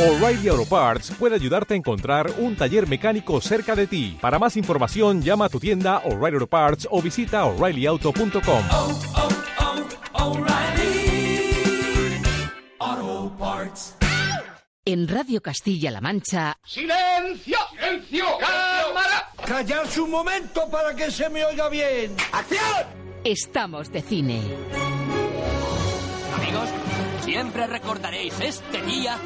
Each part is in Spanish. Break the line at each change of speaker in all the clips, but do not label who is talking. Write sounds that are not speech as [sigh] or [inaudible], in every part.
O'Reilly Auto Parts puede ayudarte a encontrar un taller mecánico cerca de ti. Para más información, llama a tu tienda O'Reilly Auto Parts o visita oreillyauto.com.
oh, oh, Parts.
En Radio Castilla-La Mancha,
¡Silencio! ¡Silencio! ¡Cámara!
Callarse un momento para que se me oiga bien.
¡Acción!
estamos de cine.
Siempre recordaréis este día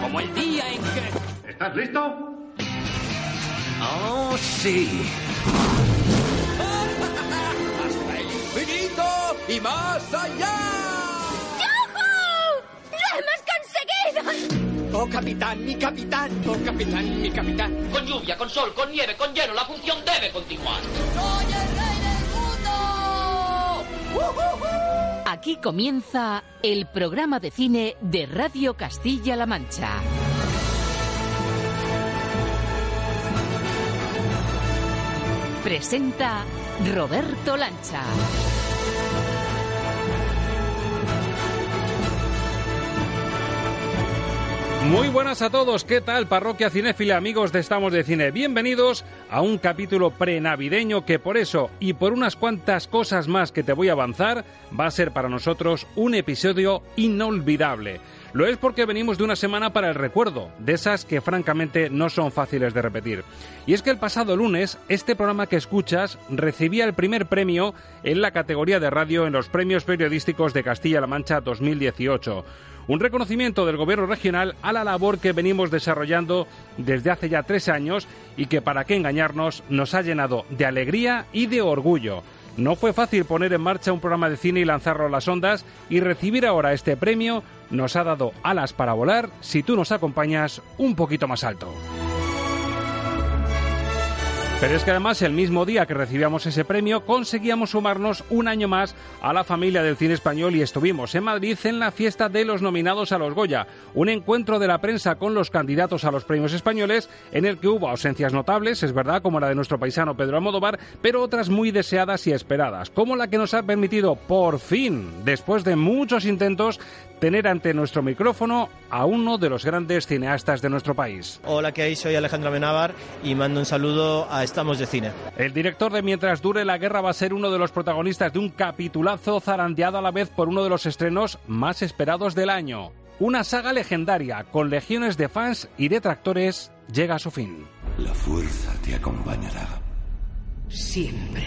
como el día en que...
¿Estás listo?
¡Oh, sí!
¡Hasta el infinito y más allá!
¡Lo hemos conseguido!
¡Oh, capitán, mi capitán! ¡Oh, capitán, mi capitán!
Con lluvia, con sol, con nieve, con hielo, la función debe continuar.
¡Soy el rey del mundo!
Aquí comienza el programa de cine de Radio Castilla-La Mancha. Presenta Roberto Lancha.
Muy buenas a todos, ¿qué tal parroquia cinéfila, amigos de Estamos de Cine? Bienvenidos a un capítulo prenavideño que por eso y por unas cuantas cosas más que te voy a avanzar, va a ser para nosotros un episodio inolvidable. Lo es porque venimos de una semana para el recuerdo, de esas que francamente no son fáciles de repetir. Y es que el pasado lunes, este programa que escuchas recibía el primer premio en la categoría de radio en los premios periodísticos de Castilla-La Mancha 2018. Un reconocimiento del gobierno regional a la labor que venimos desarrollando desde hace ya tres años y que, para qué engañarnos, nos ha llenado de alegría y de orgullo. No fue fácil poner en marcha un programa de cine y lanzarlo a las ondas y recibir ahora este premio nos ha dado alas para volar si tú nos acompañas un poquito más alto. Pero es que además el mismo día que recibíamos ese premio conseguíamos sumarnos un año más a la familia del cine español y estuvimos en Madrid en la fiesta de los nominados a los Goya, un encuentro de la prensa con los candidatos a los premios españoles en el que hubo ausencias notables, es verdad, como la de nuestro paisano Pedro Almodóvar, pero otras muy deseadas y esperadas, como la que nos ha permitido por fin, después de muchos intentos, tener ante nuestro micrófono a uno de los grandes cineastas de nuestro país.
Hola, ¿qué hay? Soy Alejandro Amenábar y mando un saludo a Estamos de Cine.
El director de Mientras dure la guerra va a ser uno de los protagonistas de un capitulazo zarandeado a la vez por uno de los estrenos más esperados del año. Una saga legendaria con legiones de fans y detractores llega a su fin.
La fuerza te acompañará.
Siempre.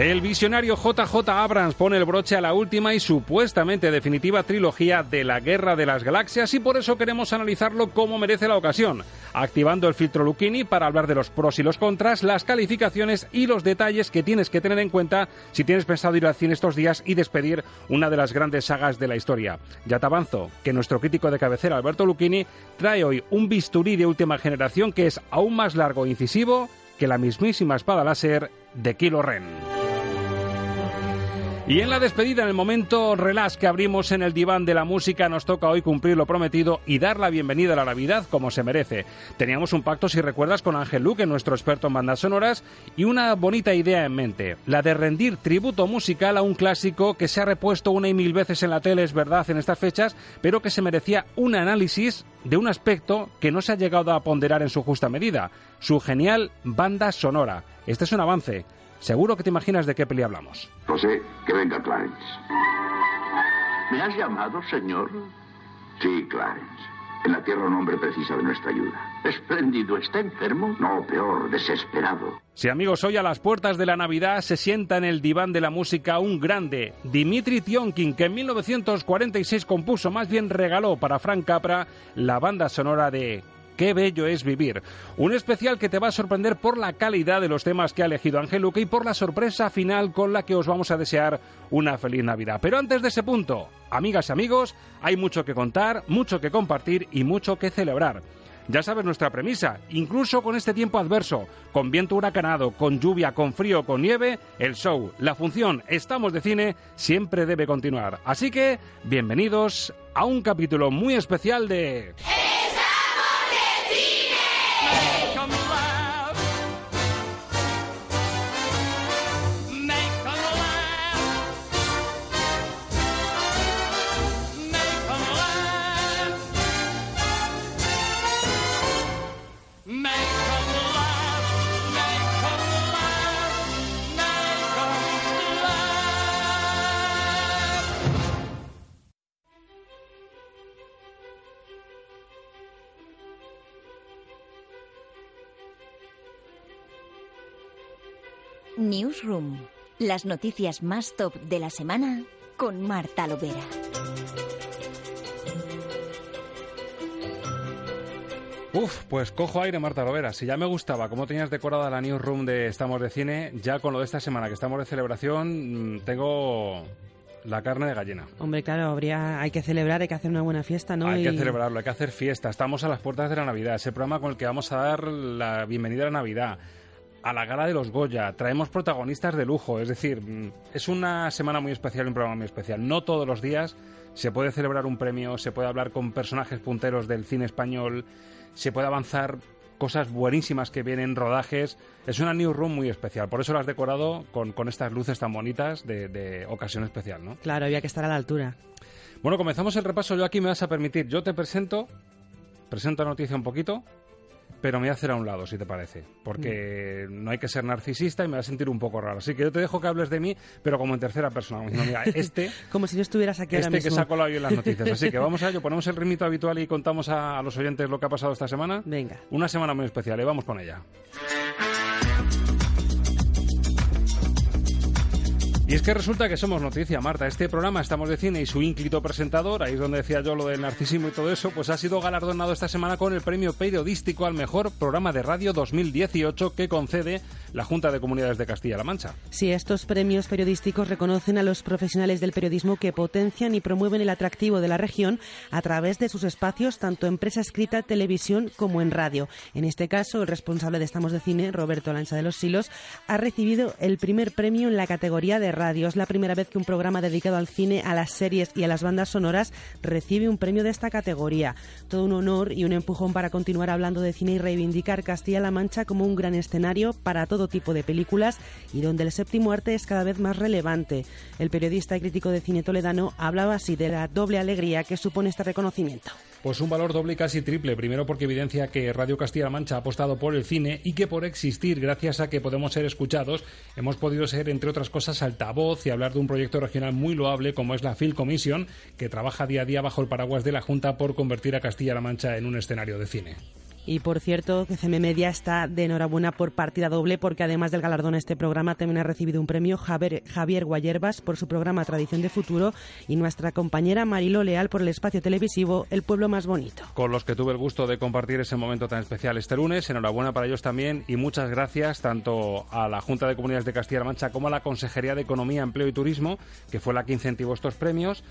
El visionario JJ Abrams pone el broche a la última y supuestamente definitiva trilogía de la Guerra de las Galaxias y por eso queremos analizarlo como merece la ocasión, activando el filtro Lucchini para hablar de los pros y los contras, las calificaciones y los detalles que tienes que tener en cuenta si tienes pensado ir al cine estos días y despedir una de las grandes sagas de la historia. Ya te avanzo que nuestro crítico de cabecera Alberto Lucchini trae hoy un bisturí de última generación que es aún más largo e incisivo que la mismísima espada láser de Kylo Ren. Y en la despedida, en el momento relax que abrimos en el diván de la música, nos toca hoy cumplir lo prometido y dar la bienvenida a la Navidad como se merece. Teníamos un pacto, si recuerdas, con Ángel Luque, nuestro experto en bandas sonoras, y una bonita idea en mente, la de rendir tributo musical a un clásico que se ha repuesto una y mil veces en la tele, es verdad, en estas fechas, pero que se merecía un análisis de un aspecto que no se ha llegado a ponderar en su justa medida, su genial banda sonora. Este es un avance. Seguro que te imaginas de qué peli hablamos.
José, que venga Clarence. ¿Me has llamado, señor? Sí, Clarence. En la Tierra un hombre precisa de nuestra ayuda. Espléndido. ¿Está enfermo? No, peor, desesperado.
Sí, amigos, hoy a las puertas de la Navidad se sienta en el diván de la música un grande, Dimitri Tionkin, que en 1946 compuso, más bien regaló para Frank Capra, la banda sonora de Qué bello es vivir. Un especial que te va a sorprender por la calidad de los temas que ha elegido Ángel Luque y por la sorpresa final con la que os vamos a desear una feliz Navidad. Pero antes de ese punto, amigas y amigos, hay mucho que contar, mucho que compartir y mucho que celebrar. Ya sabes nuestra premisa, incluso con este tiempo adverso, con viento huracanado, con lluvia, con frío, con nieve, el show, la función, estamos de cine, siempre debe continuar. Así que, bienvenidos a un capítulo muy especial de...
Newsroom. Las noticias más top de la semana con Marta Lovera.
Uf, pues cojo aire, Marta Lovera. Si ya me gustaba cómo tenías decorada la newsroom de Estamos de Cine, ya con lo de esta semana que estamos de celebración, mm, tengo la carne de gallina.
Hombre, claro, habría, hay que celebrar, hay que hacer una buena fiesta, ¿no?
Hay
Y-
que celebrarlo, hay que hacer fiesta. Estamos a las puertas de la Navidad, ese programa con el que vamos a dar la bienvenida a la Navidad. A la gala de los Goya, traemos protagonistas de lujo, es decir, mm, es una semana muy especial, un programa muy especial. No todos los días se puede celebrar un premio, se puede hablar con personajes punteros del cine español, se puede avanzar cosas buenísimas que vienen, rodajes. Es una newsroom muy especial, por eso lo has decorado con, con estas luces tan bonitas de, de ocasión especial, ¿no?
Claro, había que estar a la altura.
Bueno, comenzamos el repaso. Yo aquí me vas a permitir, yo te presento, presento la noticia un poquito, pero me voy a hacer a un lado, si te parece, porque no hay que ser narcisista y me va a sentir un poco raro. Así que yo te dejo que hables de mí, pero como en tercera persona. como mira, [laughs] este,
Como si no estuvieras aquí ahora
este que
mismo.
se ha colado hoy en las noticias. Así que vamos a ello, ponemos el ritmito habitual y contamos a, a los oyentes lo que ha pasado esta semana.
Venga.
Una semana muy especial, y vamos con ella. Y es que resulta que somos noticia, Marta. Este programa Estamos de Cine y su ínclito presentador, ahí es donde decía yo lo del narcisismo y todo eso, pues ha sido galardonado esta semana con el premio periodístico al mejor programa de radio 2018 que concede la Junta de Comunidades de Castilla-La Mancha.
Sí, estos premios periodísticos reconocen a los profesionales del periodismo que potencian y promueven el atractivo de la región a través de sus espacios, tanto en prensa escrita, televisión como en radio. En este caso, el responsable de Estamos de Cine, Roberto Lancha de los Silos, ha recibido el primer premio en la categoría de radio. Es la primera vez que un programa dedicado al cine, a las series y a las bandas sonoras recibe un premio de esta categoría. Todo un honor y un empujón para continuar hablando de cine y reivindicar Castilla-La Mancha como un gran escenario para todo tipo de películas y donde el séptimo arte es cada vez más relevante. El periodista y crítico de cine toledano hablaba así de la doble alegría que supone este reconocimiento.
Pues un valor doble y casi triple. Primero porque evidencia que Radio Castilla-La Mancha ha apostado por el cine y que por existir, gracias a que podemos ser escuchados, hemos podido ser, entre otras cosas, altavoz y hablar de un proyecto regional muy loable como es la Film Commission, que trabaja día a día bajo el paraguas de la Junta por convertir a Castilla-La Mancha en un escenario de cine.
Y por cierto, que CM Media está de enhorabuena por partida doble, porque además del galardón a este programa también ha recibido un premio Javier, Guayerbas por su programa Tradición de Futuro y nuestra compañera Marilo Leal por el espacio televisivo El Pueblo Más Bonito.
Con los que tuve el gusto de compartir ese momento tan especial este lunes. Enhorabuena para ellos también y muchas gracias tanto a la Junta de Comunidades de Castilla-La Mancha como a la Consejería de Economía, Empleo y Turismo, que fue la que incentivó estos premios.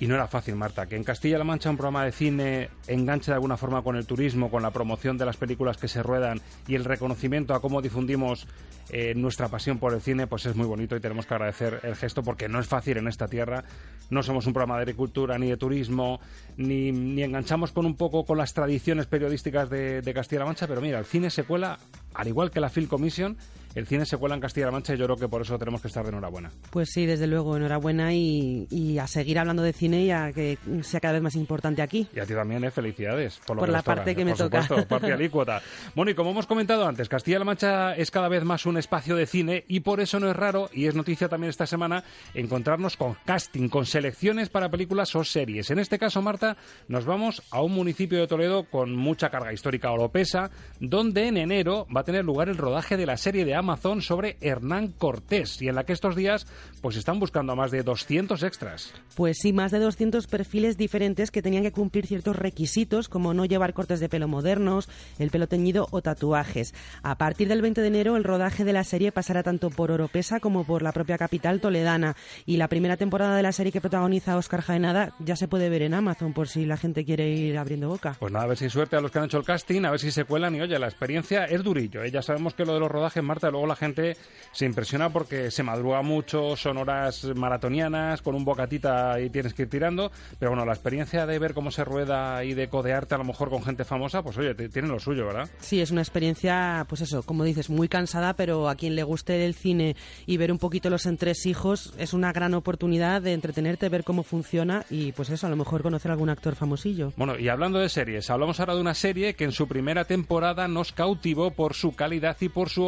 Y no era fácil, Marta, que en Castilla-La Mancha un programa de cine enganche de alguna forma con el turismo, con la promoción de las películas que se ruedan y el reconocimiento a cómo difundimos eh, nuestra pasión por el cine, pues es muy bonito y tenemos que agradecer el gesto porque no es fácil en esta tierra. No somos un programa de agricultura ni de turismo, ni, ni enganchamos con un poco con las tradiciones periodísticas de, de Castilla-La Mancha, pero mira, el cine se cuela, al igual que la Film Commission, el cine se cuela en Castilla-La Mancha y yo creo que por eso tenemos que estar de enhorabuena.
Pues sí, desde luego, enhorabuena y, y a seguir hablando de cine y a que sea cada vez más importante aquí.
Y a ti también, ¿eh? felicidades. Por, lo
Por
que
la
nos toca,
parte que me
por
toca.
Supuesto, [laughs] parte alícuota. Bueno, y como hemos comentado antes, Castilla-La Mancha es cada vez más un espacio de cine y por eso no es raro, y es noticia también esta semana, encontrarnos con casting, con selecciones para películas o series. En este caso, Marta, nos vamos a un municipio de Toledo con mucha carga histórica oropesa, donde en enero va a tener lugar el rodaje de la serie de Amazon sobre Hernán Cortés y en la que estos días pues están buscando a más de 200 extras.
Pues sí, más de 200 perfiles diferentes que tenían que cumplir ciertos requisitos, como no llevar cortes de pelo modernos, el pelo teñido o tatuajes. A partir del 20 de enero, el rodaje de la serie pasará tanto por Oropesa como por la propia capital toledana. Y la primera temporada de la serie que protagoniza Oscar Jaenada ya se puede ver en Amazon, por si la gente quiere ir abriendo boca.
Pues nada, a ver si suerte a los que han hecho el casting, a ver si se cuelan y oye, la experiencia es durillo. ¿eh? Ya sabemos que lo de los rodajes, Marta, luego la gente se impresiona porque se madruga mucho, son horas maratonianas, con un bocatita y tienes que ir tirando, pero bueno, la experiencia de ver cómo se rueda y de codearte a lo mejor con gente famosa, pues oye, te- tiene lo suyo, ¿verdad?
Sí, es una experiencia, pues eso, como dices, muy cansada, pero a quien le guste el cine y ver un poquito los entresijos es una gran oportunidad de entretenerte, ver cómo funciona y pues eso, a lo mejor conocer a algún actor famosillo.
Bueno, y hablando de series, hablamos ahora de una serie que en su primera temporada nos cautivó por su calidad y por su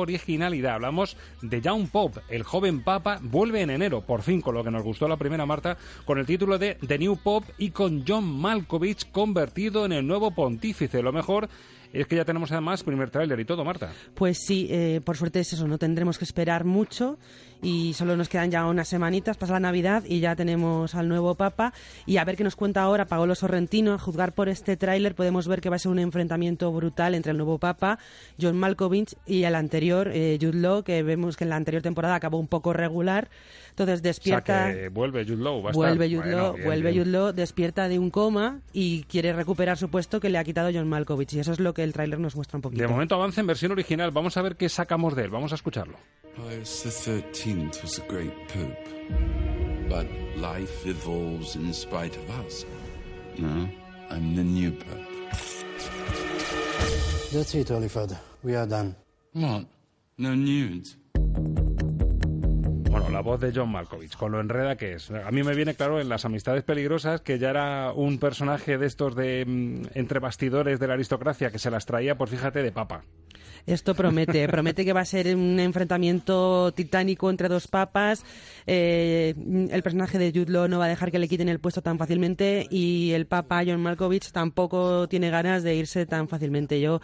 Hablamos de Young Pop, el joven papa, vuelve en enero, por fin, con lo que nos gustó la primera Marta, con el título de The New Pop y con John Malkovich convertido en el nuevo pontífice. Lo mejor es que ya tenemos además primer tráiler y todo, Marta.
Pues sí, eh, por suerte es eso, no tendremos que esperar mucho y solo nos quedan ya unas semanitas, pasa la Navidad y ya tenemos al nuevo Papa. Y a ver qué nos cuenta ahora Paolo Sorrentino. A juzgar por este tráiler podemos ver que va a ser un enfrentamiento brutal entre el nuevo Papa, John Malkovich, y el anterior, eh, Jude Law, que vemos que en la anterior temporada acabó un poco regular. Entonces despierta.
O sea que vuelve Jude Law. Va a
vuelve
estar.
Jude
Bueno,
Law,
bien,
vuelve
bien.
Jude Law, despierta de un coma y quiere recuperar su puesto que le ha quitado John Malkovich. Y eso es lo que el tráiler nos muestra un poquito.
De momento avanza en versión original. Vamos a ver qué sacamos de él. Vamos a escucharlo.
Pius Was a great pope, but life evolves in spite of us. No, I'm the new pope.
That's it, Holy Father. We are done.
What? No nudes?
La voz de John Malkovich, con lo enreda que es. A mí me viene claro en Las Amistades Peligrosas que ya era un personaje de estos de mm, entre bastidores de la aristocracia que se las traía, pues fíjate, de papa.
Esto promete, [laughs] promete que va a ser un enfrentamiento titánico entre dos papas. Eh, el personaje de Jude Law no va a dejar que le quiten el puesto tan fácilmente y el papa John Malkovich tampoco tiene ganas de irse tan fácilmente. Yo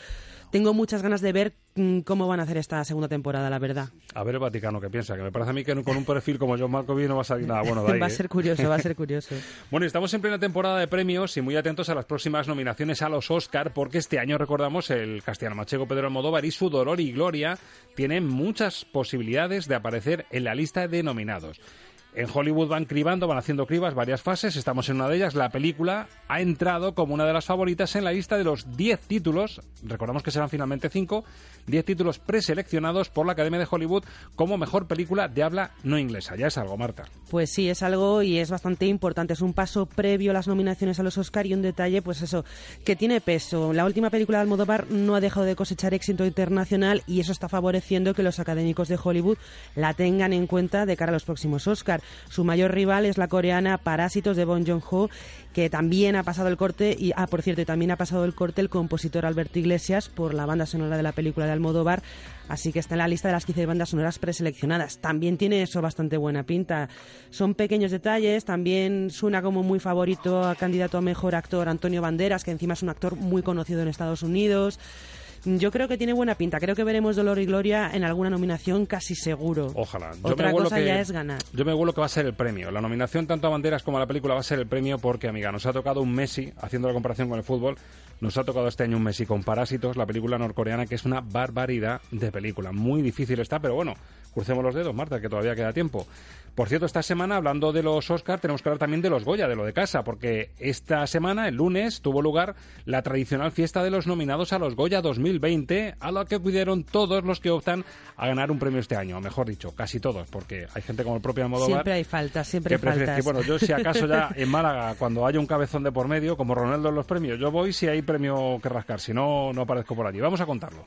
tengo muchas ganas de ver mm, cómo van a hacer esta segunda temporada, la verdad.
A ver el Vaticano qué piensa, que me parece a mí que con un perfil como John Malkovich no va a salir nada bueno de ahí. [laughs]
va a
¿eh?
ser curioso, va a ser curioso. [laughs]
Bueno, estamos en plena temporada de premios y muy atentos a las próximas nominaciones a los Oscar, porque este año, recordamos, el castellano manchego Pedro Almodóvar y su Dolor y Gloria tienen muchas posibilidades de aparecer en la lista de nominados. En Hollywood van cribando, van haciendo cribas, varias fases, estamos en una de ellas. La película ha entrado como una de las favoritas en la lista de los 10 títulos, recordamos que serán finalmente 5, 10 títulos preseleccionados por la Academia de Hollywood como mejor película de habla no inglesa. Ya es algo, Marta.
Pues sí, es algo y es bastante importante. Es un paso previo a las nominaciones a los Oscar y un detalle, pues eso, que tiene peso. La última película de Almodóvar no ha dejado de cosechar éxito internacional y eso está favoreciendo que los académicos de Hollywood la tengan en cuenta de cara a los próximos Oscar. Su mayor rival es la coreana Parásitos de Bong Joon-ho, que también ha pasado el corte y ah, por cierto, también ha pasado el corte el compositor Alberto Iglesias por la banda sonora de la película de Almodóvar, así que está en la lista de las 15 bandas sonoras preseleccionadas. También tiene eso bastante buena pinta. Son pequeños detalles, también suena como muy favorito a candidato a mejor actor Antonio Banderas, que encima es un actor muy conocido en Estados Unidos. Yo creo que tiene buena pinta. Creo que veremos Dolor y Gloria en alguna nominación casi seguro.
Ojalá. Yo
Otra
me
cosa
que,
ya es ganar.
Yo me huelo que va a ser el premio. La nominación tanto a Banderas como a la película va a ser el premio porque, amiga, nos ha tocado un Messi, haciendo la comparación con el fútbol, nos ha tocado este año un Messi con Parásitos, la película norcoreana, que es una barbaridad de película. Muy difícil está, pero bueno, crucemos los dedos, Marta, que todavía queda tiempo. Por cierto, esta semana, hablando de los Oscar, tenemos que hablar también de los Goya, de lo de casa, porque esta semana, el lunes, tuvo lugar la tradicional fiesta de los nominados a los Goya 2020, a la que acudieron todos los que optan a ganar un premio este año, o mejor dicho, casi todos, porque hay gente como el propio Almodóvar
Siempre hay faltas, siempre hay faltas.
bueno, yo si acaso ya [laughs] en Málaga, cuando haya un cabezón de por medio, como Ronaldo en los premios, yo voy si hay premio que rascar, si no, no aparezco por allí. Vamos a contarlo.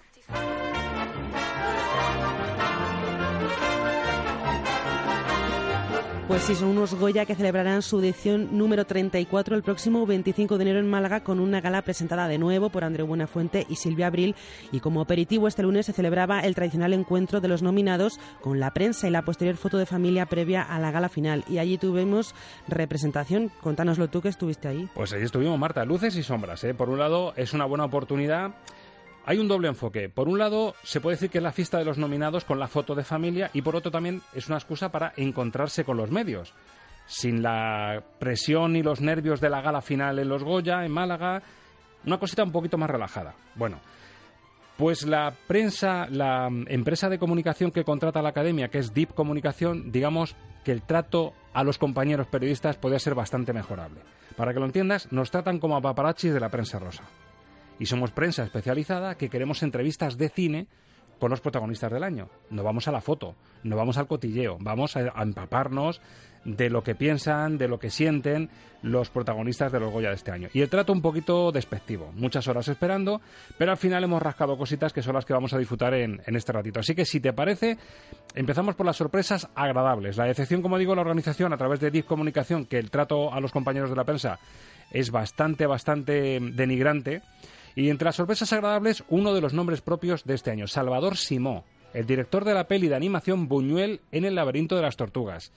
Pues sí, son unos Goya que celebrarán su edición número 34 el próximo 25 de enero en Málaga con una gala presentada de nuevo por Andreu Buenafuente y Silvia Abril. Y como aperitivo este lunes se celebraba el tradicional encuentro de los nominados con la prensa y la posterior foto de familia previa a la gala final. Y allí tuvimos representación. Contánoslo tú que estuviste ahí.
Pues ahí estuvimos, Marta, luces y sombras. ¿eh? Por un lado, es una buena oportunidad. Hay un doble enfoque. Por un lado, se puede decir que es la fiesta de los nominados con la foto de familia y por otro también es una excusa para encontrarse con los medios. Sin la presión y los nervios de la gala final en los Goya, en Málaga, una cosita un poquito más relajada. Bueno, pues la prensa, la empresa de comunicación que contrata la academia, que es Deep Comunicación, digamos que el trato a los compañeros periodistas podría ser bastante mejorable. Para que lo entiendas, nos tratan como a paparazzis de la prensa rosa. Y somos prensa especializada que queremos entrevistas de cine con los protagonistas del año. No vamos a la foto, no vamos al cotilleo, vamos a, empaparnos de lo que piensan, de lo que sienten los protagonistas de los Goya de este año. Y el trato un poquito despectivo, muchas horas esperando, pero al final hemos rascado cositas que son las que vamos a disfrutar en, en este ratito. Así que si te parece, empezamos por las sorpresas agradables. La decepción, como digo, la organización a través de DIF Comunicación, que el trato a los compañeros de la prensa es bastante, bastante denigrante. Y entre las sorpresas agradables, uno de los nombres propios de este año, Salvador Simó, el director de la peli de animación Buñuel en el laberinto de las tortugas.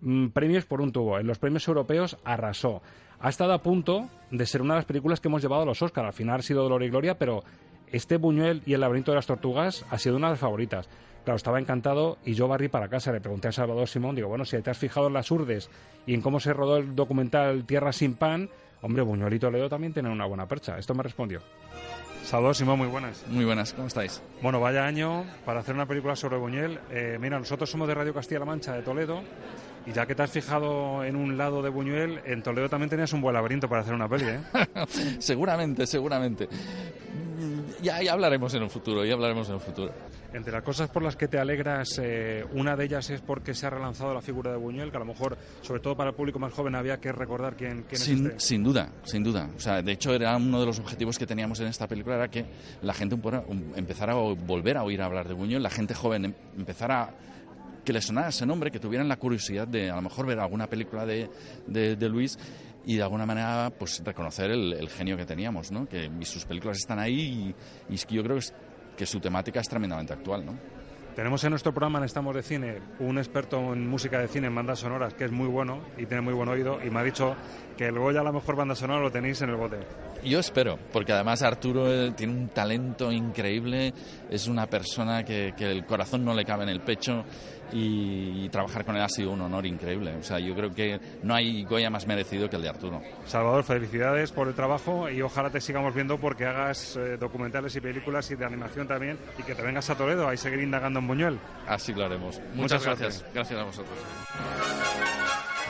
mm, premios por un tubo. En los premios europeos arrasó. Ha estado a punto de ser una de las películas que hemos llevado a los Oscars. Al final ha sido Dolor y Gloria, pero este Buñuel y el laberinto de las tortugas ha sido una de las favoritas. Claro, estaba encantado y yo barrí para casa. Le pregunté a Salvador Simón, digo, bueno, si te has fijado en las urdes y en cómo se rodó el documental Tierra sin pan, hombre, Buñuel y Toledo también tienen una buena percha. Esto me respondió. Salvador Simón, muy buenas.
Muy buenas, ¿cómo estáis?
Bueno, vaya año para hacer una película sobre Buñuel. Eh, mira, nosotros somos de Radio Castilla-La Mancha, de Toledo, y ya que te has fijado en un lado de Buñuel, en Toledo también tenías un buen laberinto para hacer una peli, ¿eh? [laughs]
seguramente, seguramente. Ya, ya hablaremos en el futuro, ya hablaremos en el futuro.
Entre las cosas por las que te alegras, eh, una de ellas es porque se ha relanzado la figura de Buñuel, que a lo mejor, sobre todo para el público más joven, había que recordar quién, quién
sin,
es este.
Sin duda, sin duda. O sea, de hecho, era uno de los objetivos que teníamos en esta película, era que la gente empezara a volver a oír hablar de Buñuel, la gente joven em, empezara que le sonara ese nombre, que tuvieran la curiosidad de a lo mejor ver alguna película de, de, Luis y de alguna manera pues reconocer el, genio que teníamos, ¿no? Que sus películas están ahí y, y yo creo que que su temática es tremendamente actual, ¿no?
Tenemos en nuestro programa en Estamos de Cine un experto en música de cine, en bandas sonoras, que es muy bueno y tiene muy buen oído, y me ha dicho que el Goya, la mejor banda sonora, lo tenéis en el bote.
Yo espero, porque además Arturo eh, tiene un talento increíble, es una persona que, que el corazón no le cabe en el pecho y, trabajar con él ha sido un honor increíble. O sea, yo creo que no hay Goya más merecido que el de Arturo.
Salvador, felicidades por el trabajo y ojalá te sigamos viendo porque hagas eh, documentales y películas y de animación también y que te vengas a Toledo a seguir indagando en Buñuel.
Así lo haremos. Muchas, gracias. Gracias a vosotros.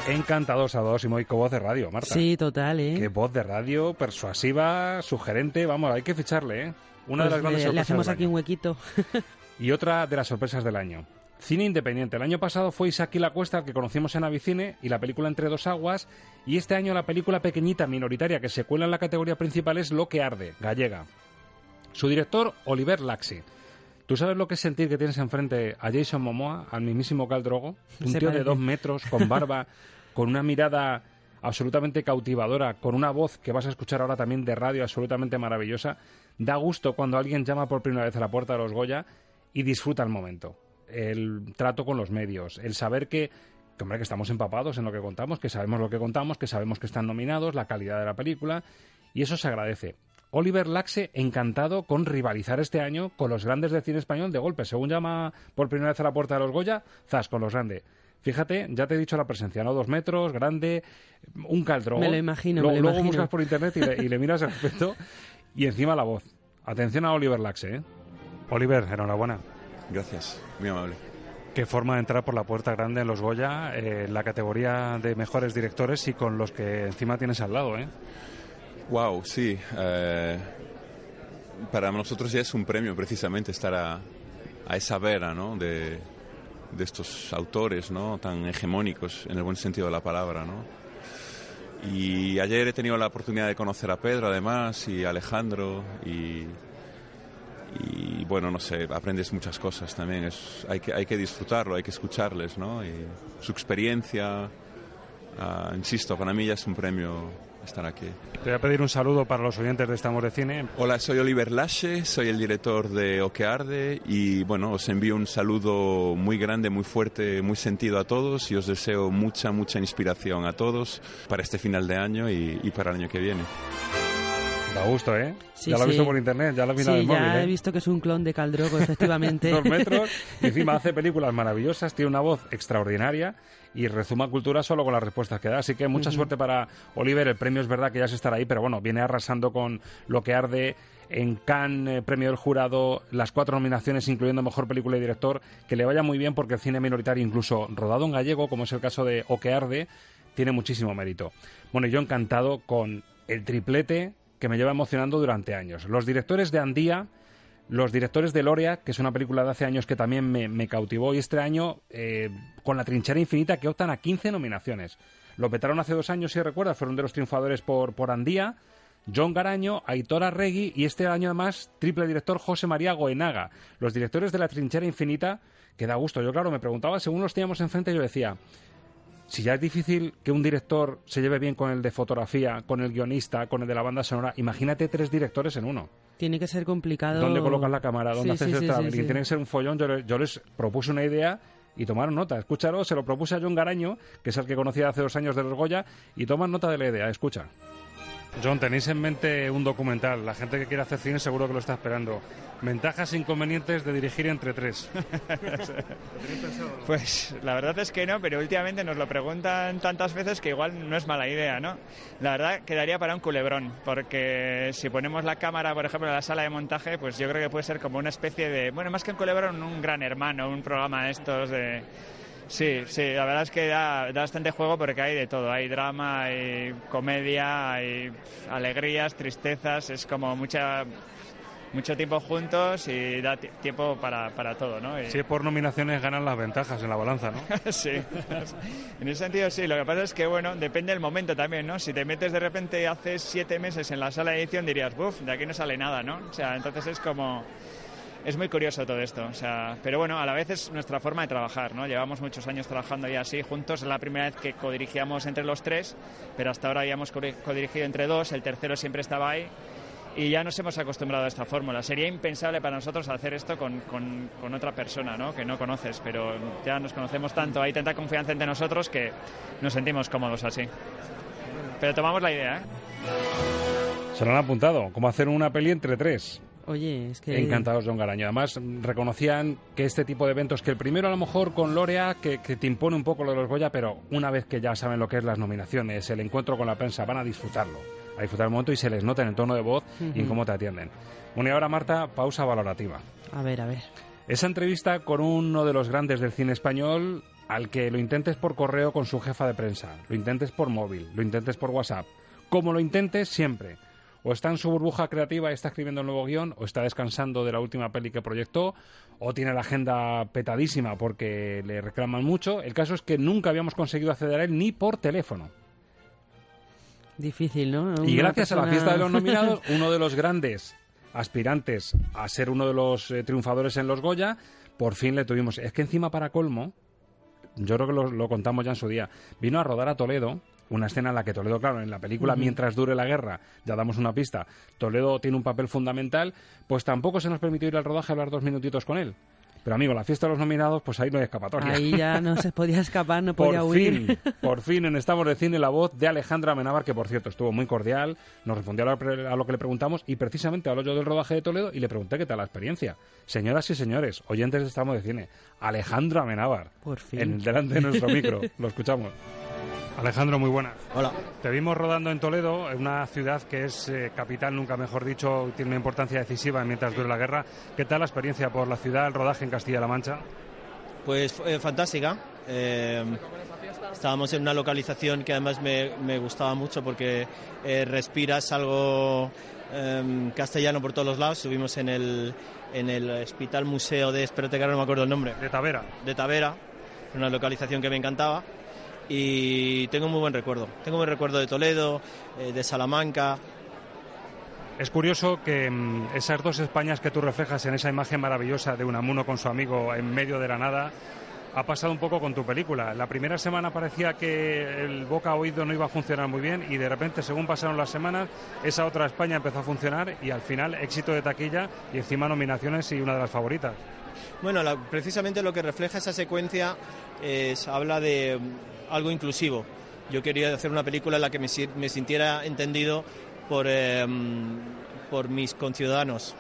Encantador, Salvador Simoy, qué voz de radio, Marta.
Sí, total, ¿eh?
Qué voz de radio, persuasiva, sugerente, vamos, hay que ficharle, ¿eh? Una de
pues
las grandes
le hacemos aquí un huequito. [laughs]
y otra de las sorpresas del año. Cine independiente. El año pasado fue Isaac y la Cuesta, el que conocimos en Avicine, y la película Entre dos aguas. Y este año la película pequeñita, minoritaria, que se cuela en la categoría principal es Lo que arde, gallega. Su director, Oliver Laxi. ¿Tú sabes lo que es sentir que tienes enfrente a Jason Momoa, al mismísimo Cal Drogo? [laughs] Un tío de dos metros, con barba, [laughs] con una mirada absolutamente cautivadora, con una voz que vas a escuchar ahora también de radio absolutamente maravillosa. Da gusto cuando alguien llama por primera vez a la puerta de los Goya y disfruta el momento el trato con los medios, el saber que, que, hombre, que estamos empapados en lo que contamos, que sabemos lo que contamos, que sabemos que están nominados, la calidad de la película, y eso se agradece. Oliver Laxe encantado con rivalizar este año con los grandes del cine español de golpe. Según llama por primera vez a la puerta de los Goya, zas con los grandes. Fíjate, ya te he dicho la presencia, ¿no? Dos metros, grande, un caldrón.
Me lo imagino,
Luego,
me lo
luego
imagino.
buscas por internet y le, y le [laughs] miras el aspecto y encima la voz. Atención a Oliver Laxe, ¿eh? Oliver, enhorabuena.
Gracias, muy amable.
Qué forma de entrar por la puerta grande en los Goya, eh, la categoría de mejores directores y con los que encima tienes al lado, ¿eh?
Wow, sí. Eh, para nosotros ya es un premio precisamente estar a, a esa vera, ¿no? De, estos autores, ¿no? Tan hegemónicos en el buen sentido de la palabra, ¿no? Y ayer he tenido la oportunidad de conocer a Pedro, además, y a Alejandro, y y bueno, no sé, aprendes muchas cosas también. Es, hay, que, hay que disfrutarlo, hay que escucharles, ¿no? Y su experiencia, uh, insisto, para mí ya es un premio estar aquí.
Te voy a pedir un saludo para los oyentes de Estamos de Cine.
Hola, soy Oliver Lasche, soy el director de Oquearde y bueno, os envío un saludo muy grande, muy fuerte, muy sentido a todos y os deseo mucha, mucha inspiración a todos para este final de año y, y para el año que viene.
Da gusto, ¿eh?
Sí,
ya lo he
sí.
visto por internet, ya lo he mirado
Sí,
en el móvil.
ya
¿eh?
he visto que es un clon de Caldrogo, efectivamente. [laughs]
Dos metros, y encima hace [laughs] películas maravillosas, tiene una voz extraordinaria y rezuma cultura solo con las respuestas que da. Así que mucha suerte para Oliver. El premio es verdad que ya se estará ahí, pero bueno, viene arrasando con lo que arde en Cannes, eh, premio del jurado, las cuatro nominaciones, incluyendo mejor película y director. Que le vaya muy bien porque el cine minoritario, incluso rodado en gallego, como es el caso de O que arde, tiene muchísimo mérito. Bueno, yo encantado con el triplete que me lleva emocionando durante años. Los directores de Andía, los directores de Loria, que es una película de hace años que también me, cautivó, y este año eh, con La Trinchera Infinita, que optan a 15 nominaciones. Lo petaron hace dos años, si recuerdas, fueron de los triunfadores por, por Andía. John Garaño, Aitor Arregui y este año además triple director José María Goenaga. Los directores de La Trinchera Infinita, que da gusto. Yo, claro, me preguntaba, según los teníamos enfrente, yo decía, si ya es difícil que un director se lleve bien con el de fotografía, con el guionista, con el de la banda sonora, imagínate tres directores en uno.
Tiene que ser complicado.
¿Dónde colocas la cámara? ¿Dónde
Sí,
haces
sí,
el
sí,
traveling? Tiene que ser un follón. Yo, yo les propuse una idea y tomaron nota. Escúchalo, se lo propuse a John Garaño, que es el que conocía hace dos años de los Goya, y toman nota de la idea. Escucha. John, tenéis en mente un documental. La gente que quiere hacer cine seguro que lo está esperando. Ventajas e inconvenientes de dirigir entre tres. [laughs]
pues la verdad es que no, pero últimamente nos lo preguntan tantas veces que igual no es mala idea, ¿no? La verdad quedaría para un culebrón, porque si ponemos la cámara, por ejemplo, en la sala de montaje, pues yo creo que puede ser como una especie de, bueno, más que un culebrón, un gran hermano, un programa de estos de Sí, sí, la verdad es que da, bastante juego porque hay de todo. Hay drama, hay comedia, hay alegrías, tristezas, es como mucha mucho tiempo juntos y da tiempo para, para todo, ¿no?
Si es por nominaciones ganan las ventajas en la balanza, ¿no? [laughs]
sí, en ese sentido sí. Lo que pasa es que, bueno, depende del momento también, ¿no? Si te metes de repente hace siete meses en la sala de edición dirías, buf, de aquí no sale nada, ¿no? O sea, entonces es como es muy curioso todo esto. O sea, pero bueno, a la vez es nuestra forma de trabajar, ¿no? Llevamos muchos años trabajando ya así juntos. Es la primera vez que codirigíamos entre los tres, pero hasta ahora habíamos codirigido entre dos. El tercero siempre estaba ahí. Y ya nos hemos acostumbrado a esta fórmula. Sería impensable para nosotros hacer esto con, con, otra persona, ¿no? Que no conoces, pero ya nos conocemos tanto, hay tanta confianza entre nosotros que nos sentimos cómodos así. Pero tomamos la idea, ¿eh?
Se lo han apuntado, como hacer una peli entre tres.
Oye, es que...
Encantados, John Garaño. Además, reconocían que este tipo de eventos, que el primero a lo mejor con Lorea, que, te impone un poco lo de los Goya, pero una vez que ya saben lo que es las nominaciones, el encuentro con la prensa, van a disfrutarlo, a disfrutar el momento y se les nota en el tono de voz y en cómo te atienden. Bueno, y ahora, Marta, pausa valorativa.
A ver, a ver.
Esa entrevista con uno de los grandes del cine español, al que lo intentes por correo con su jefa de prensa, lo intentes por móvil, lo intentes por WhatsApp, como lo intentes siempre o está en su burbuja creativa y está escribiendo un nuevo guion, o está descansando de la última peli que proyectó, o tiene la agenda petadísima porque le reclaman mucho. El caso es que nunca habíamos conseguido acceder a él ni por teléfono.
Difícil, ¿no?
y gracias a la fiesta de los nominados, [laughs] uno de los grandes aspirantes a ser uno de los eh, triunfadores en los Goya, por fin le tuvimos. Es que encima para colmo, yo creo que lo, lo contamos ya en su día, vino a rodar a Toledo una escena en la que Toledo, claro, en la película Mientras dure la guerra, ya damos una pista, Toledo tiene un papel fundamental, pues tampoco se nos permitió ir al rodaje a hablar dos minutitos con él. Pero amigo, la fiesta de los nominados, pues ahí no hay escapatoria.
Ahí ya no se podía [laughs] escapar, no podía
por
huir.
Fin, por fin en Estamos de Cine la voz de Alejandra Amenábar, que por cierto estuvo muy cordial, nos respondió a lo que le preguntamos y precisamente habló yo del rodaje de Toledo y le pregunté qué tal la experiencia. Señoras y señores, oyentes de Estamos de Cine, Alejandra Amenábar.
Por fin.
En delante de nuestro micro, [laughs] lo escuchamos. Alejandro, muy buenas.
Hola.
Te vimos rodando en Toledo, en una ciudad que es eh, capital, nunca mejor dicho, tiene una importancia decisiva mientras dure la guerra. ¿Qué tal la experiencia por la ciudad, el rodaje en Castilla-La Mancha?
Pues eh, fantástica. Eh, estábamos en una localización que además me, gustaba mucho porque respiras algo em, castellano por todos los lados. Estuvimos en el, en el Hospital Museo de, espérate que ahora no me acuerdo el nombre.
De Tavera.
De Tavera, una localización que me encantaba y tengo muy buen recuerdo. Tengo buen recuerdo de Toledo, eh, de Salamanca.
Es curioso que mm, esas dos Españas que tú reflejas en esa imagen maravillosa de Unamuno con su amigo en medio de la nada ha pasado un poco con tu película. La primera semana parecía que el boca oído no iba a funcionar muy bien y de repente, según pasaron las semanas, esa otra España empezó a funcionar y al final éxito de taquilla y encima nominaciones y una de las favoritas.
Bueno, precisamente lo que refleja esa secuencia es, habla de algo inclusivo. Yo quería hacer una película en la que me, sintiera entendido por, em, por mis conciudadanos,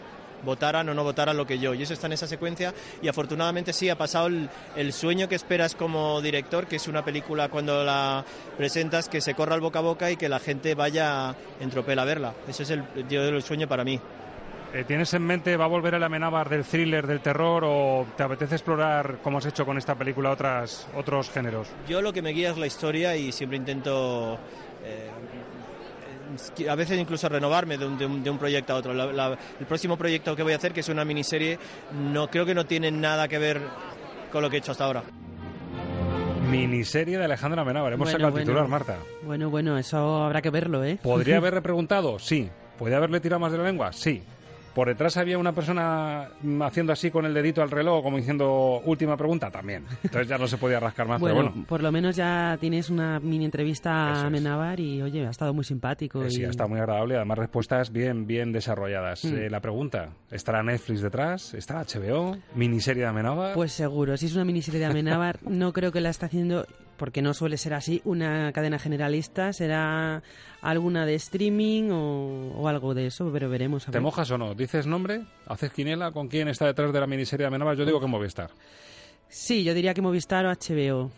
votaran o no votaran lo que yo. Y eso está en esa secuencia y afortunadamente sí ha pasado el, sueño que esperas como director, que es una película cuando la presentas que se corra el boca a boca y que la gente vaya en tropel a verla. Ese es el, el sueño para mí.
Eh, ¿Tienes en mente, va a volver el amenábar del thriller, del terror o te apetece explorar, como has hecho con esta película, otras, otros géneros?
Yo lo que me guía es la historia y siempre intento... Eh, a veces incluso renovarme de un, proyecto a otro. el próximo proyecto que voy a hacer, que es una miniserie, no creo que no tiene nada que ver con lo que he hecho hasta ahora.
Miniserie de Alejandra Amenábar. Hemos sacado el titular, Marta.
Bueno, bueno, eso habrá que verlo, ¿eh?
¿Podría [laughs] haberle preguntado? Sí. ¿Puede haberle tirado más de la lengua? Sí. Por detrás había una persona mm, haciendo así con el dedito al reloj, como diciendo última pregunta, también. Entonces ya no se podía rascar más,
bueno,
pero bueno.
por lo menos ya tienes una mini entrevista a Menabar y, oye, ha estado muy simpático.
Eh,
y...
Sí, ha estado muy agradable, además respuestas bien, bien desarrolladas.
Mm.
Eh, la pregunta, ¿estará Netflix detrás? ¿Está HBO? ¿Miniserie de Amenábar?
Pues seguro, si es una miniserie de Amenábar, no creo que la está haciendo porque no suele ser así, una cadena generalista, será alguna de streaming o, o algo de eso, pero veremos. A
¿Te
ver.
mojas o no? ¿Dices nombre? ¿Haces quiniela? ¿Con quién está detrás de la miniserie de Amenábar? Yo digo que Movistar.
Sí, yo diría que Movistar o HBO.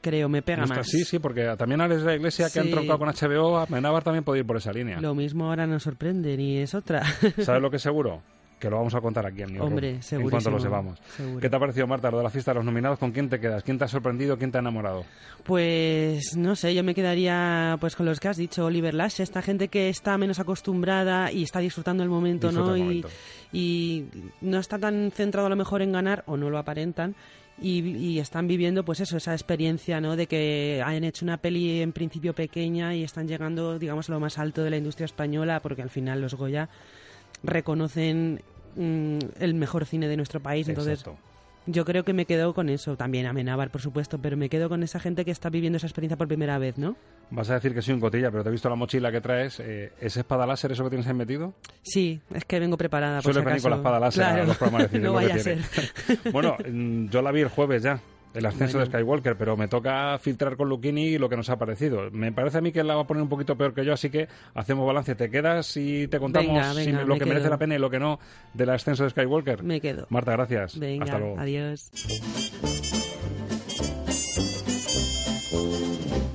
Creo, me pega más.
Sí, sí, porque también a la Iglesia que han trocado con HBO, Amenábar también puede ir por esa línea.
Lo mismo ahora nos sorprende, ni es otra.
¿Sabes lo [laughs] que es seguro? Que lo vamos a contar aquí en New
Hombre,
Room, En cuanto lo sepamos.
seguro.
¿Qué te ha parecido, Marta, lo de la fiesta de los nominados? ¿Con quién te quedas? ¿Quién te ha sorprendido? ¿Quién te ha enamorado?
Pues no sé, yo me quedaría pues con los que has dicho, Oliver Lash, esta gente que está menos acostumbrada y está disfrutando el momento,
Disfruta
¿no?
el
Y,
momento.
y no está tan centrado a lo mejor en ganar, o no lo aparentan, y, y están viviendo pues eso, esa experiencia, ¿no? De que hayan hecho una peli en principio pequeña y están llegando, digamos, a lo más alto de la industria española, porque al final los Goya reconocen mm, el mejor cine de nuestro país, entonces...
Exacto.
Yo creo que me quedo con eso, también Amenábar, por supuesto, pero me quedo con esa gente que está viviendo esa experiencia por primera vez, ¿no?
Vas a decir que soy un cotilla, pero te he visto la mochila que traes. Eh, ¿Es espada láser eso que tienes ahí metido?
Sí, es que vengo preparada. por
Suele
si
venir con la espada láser
Claro,
a los programas de cine. [laughs]
no vaya a ser.
bueno, [laughs] mm, yo la vi el jueves ya. El ascenso
Bueno.
de Skywalker, pero me toca filtrar con Lucchini lo que nos ha parecido. Me parece a mí que la va a poner un poquito peor que yo, así que hacemos balance. ¿Te quedas y te contamos
Venga,
si
venga,
lo
me
que merece la pena y lo que no del ascenso de Skywalker?
Me quedo.
Marta, gracias.
Venga,
Hasta luego.
adiós.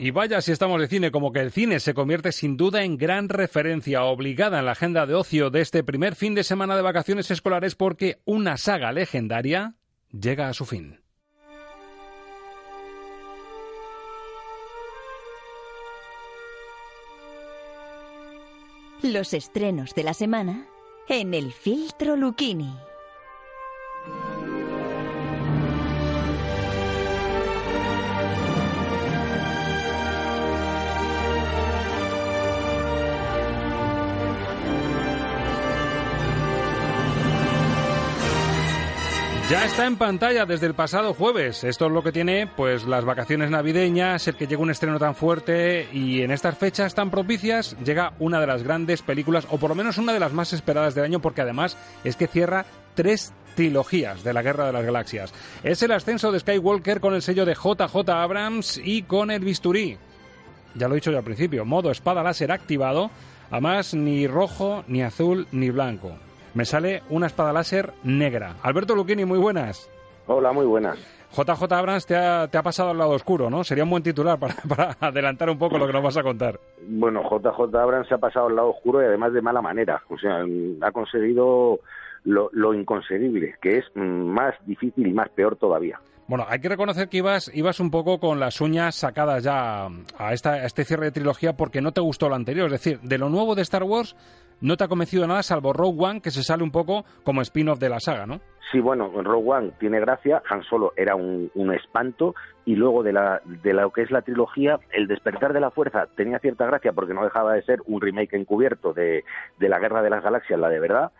Y vaya si estamos de cine, como que el cine se convierte sin duda en gran referencia obligada en la agenda de ocio de este primer fin de semana de vacaciones escolares porque una saga legendaria llega a su fin.
Los estrenos de la semana en el filtro Lucchini.
Ya está en pantalla desde el pasado jueves. Esto es lo que tiene pues las vacaciones navideñas, el que llega un estreno tan fuerte y en estas fechas tan propicias llega una de las grandes películas o por lo menos una de las más esperadas del año porque además es que cierra tres trilogías de la Guerra de las Galaxias. Es el ascenso de Skywalker con el sello de JJ Abrams y con el bisturí. Ya lo he dicho yo al principio, modo espada láser activado, además ni rojo, ni azul, ni blanco. Me sale una espada láser negra. Alberto Lucchini, muy buenas.
Hola, muy buenas.
JJ Abrams te ha, te ha pasado al lado oscuro, ¿no? Sería un buen titular para, [laughs] para adelantar un poco lo que nos vas a contar.
Bueno, JJ Abrams se ha pasado al lado oscuro y además de mala manera. O sea, ha conseguido lo, lo inconseguible, que es mm, más difícil y más peor todavía.
Bueno, hay que reconocer que ibas, ibas un poco con las uñas sacadas ya a, esta, a este cierre de trilogía porque no te gustó lo anterior. Es decir, de lo nuevo de Star Wars no te ha convencido nada salvo Rogue One, que se sale un poco como spin-off de la saga, ¿no?
Sí, bueno, Rogue One tiene gracia, Han Solo era un, un espanto y luego de, la, de lo que es la trilogía, El despertar de la fuerza tenía cierta gracia porque no dejaba de ser un remake encubierto de, de la Guerra de las Galaxias, la de verdad,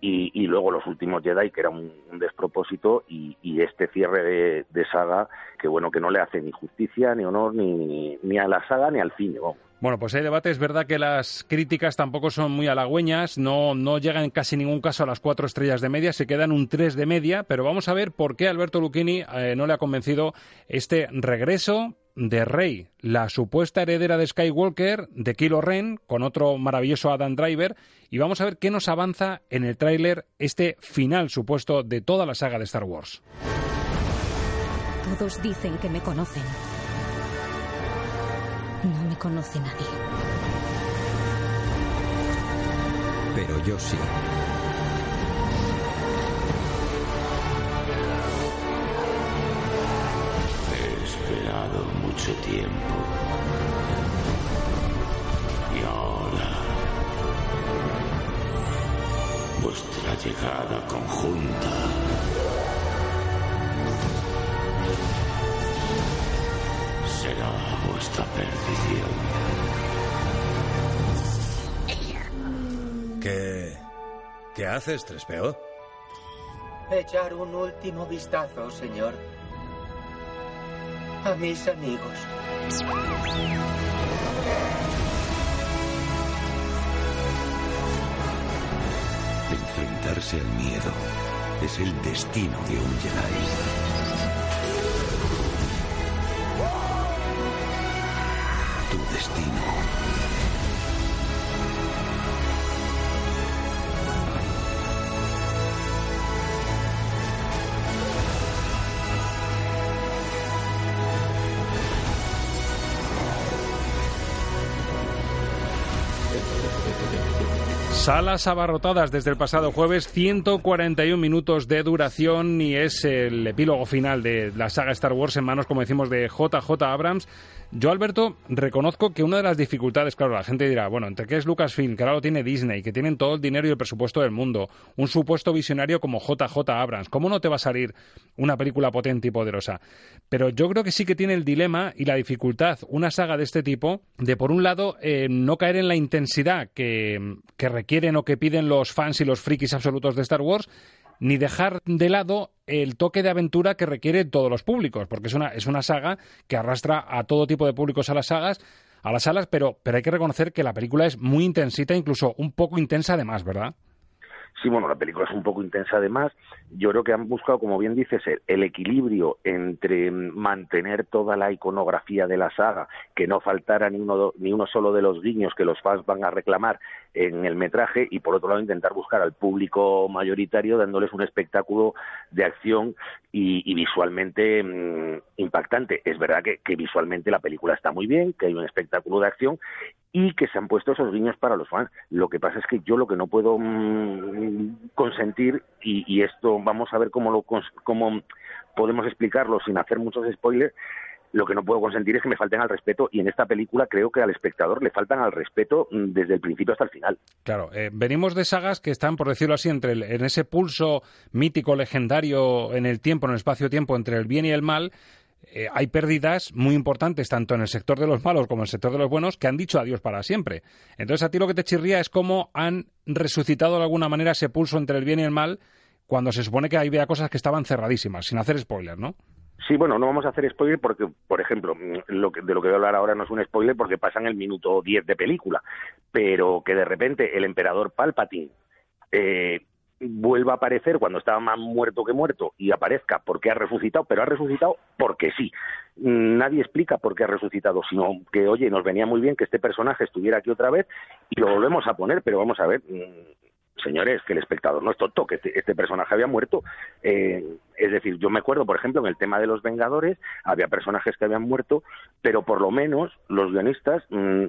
y, y luego los últimos Jedi, que era un, un despropósito, y, y este cierre de, de saga que bueno, que no le hace ni justicia, ni honor, ni, ni a la saga, ni al cine, vamos.
Bueno, pues hay debate. Es verdad que las críticas tampoco son muy halagüeñas, no, no llegan en casi ningún caso a las cuatro estrellas de media, se quedan un 3 de media, pero vamos a ver por qué Alberto Lucchini eh, no le ha convencido este regreso de Rey, la supuesta heredera de Skywalker, de Kylo Ren, con otro maravilloso Adam Driver, y vamos a ver qué nos avanza en el tráiler este final supuesto de toda la saga de Star Wars.
Todos dicen que me conocen. No me conoce nadie.
Pero yo sí.
mucho tiempo. Y ahora, vuestra llegada conjunta será vuestra perdición.
¿Qué... ¿Qué haces, Trespeo?
Echar un último vistazo, señor. A mis amigos.
Enfrentarse al miedo es el destino de un Jedi.
Salas abarrotadas desde el pasado jueves, 141 minutos de duración y es el epílogo final de la saga Star Wars en manos, como decimos, de JJ Abrams. Yo, Alberto, reconozco que una de las dificultades, claro, la gente dirá, bueno, entre qué es Lucasfilm, que ahora lo tiene Disney, que tienen todo el dinero y el presupuesto del mundo, un supuesto visionario como JJ Abrams, ¿cómo no te va a salir una película potente y poderosa? Pero yo creo que sí que tiene el dilema y la dificultad, una saga de este tipo, de por un lado, eh, no caer en la intensidad que, que requieren o que piden los fans y los frikis absolutos de Star Wars, ni dejar de lado el toque de aventura que requiere todos los públicos, porque es una, es una saga que arrastra a todo tipo de públicos a las sagas, a las salas, pero, pero hay que reconocer que la película es muy intensita, incluso un poco intensa además, ¿verdad?
Sí, bueno, la película es un poco intensa además. Yo creo que han buscado, como bien dices, el, equilibrio entre mantener toda la iconografía de la saga, que no faltara ni uno, ni uno solo de los guiños que los fans van a reclamar en el metraje, y por otro lado intentar buscar al público mayoritario dándoles un espectáculo de acción y, y visualmente mmm, impactante. Es verdad que, que visualmente la película está muy bien, que hay un espectáculo de acción y que se han puesto esos guiños para los fans. Lo que pasa es que yo lo que no puedo mmm, consentir, y, y, esto vamos a ver cómo, lo, cómo podemos explicarlo sin hacer muchos spoilers, lo que no puedo consentir es que me falten al respeto y en esta película creo que al espectador le faltan al respeto desde el principio hasta el final.
Claro, eh, venimos de sagas que están, por decirlo así, entre el, en ese pulso mítico, legendario en el tiempo, en el espacio-tiempo, entre el bien y el mal, eh, hay pérdidas muy importantes tanto en el sector de los malos como en el sector de los buenos que han dicho adiós para siempre. Entonces a ti lo que te chirría es cómo han resucitado de alguna manera ese pulso entre el bien y el mal cuando se supone que había cosas que estaban cerradísimas, sin hacer spoiler, ¿no?
Sí, bueno, no vamos a hacer spoiler porque, por ejemplo, lo que, de lo que voy a hablar ahora no es un spoiler porque pasa en el minuto 10 de película, pero que de repente el emperador Palpatine eh, vuelva a aparecer cuando estaba más muerto que muerto y aparezca porque ha resucitado, pero ha resucitado porque sí. Nadie explica por qué ha resucitado, sino que, oye, nos venía muy bien que este personaje estuviera aquí otra vez y lo volvemos a poner, pero vamos a ver, señores, que el espectador no es tonto, que este, este personaje había muerto. Eh, es decir, yo me acuerdo, por ejemplo, en el tema de los Vengadores, había personajes que habían muerto, pero por lo menos los guionistas mmm,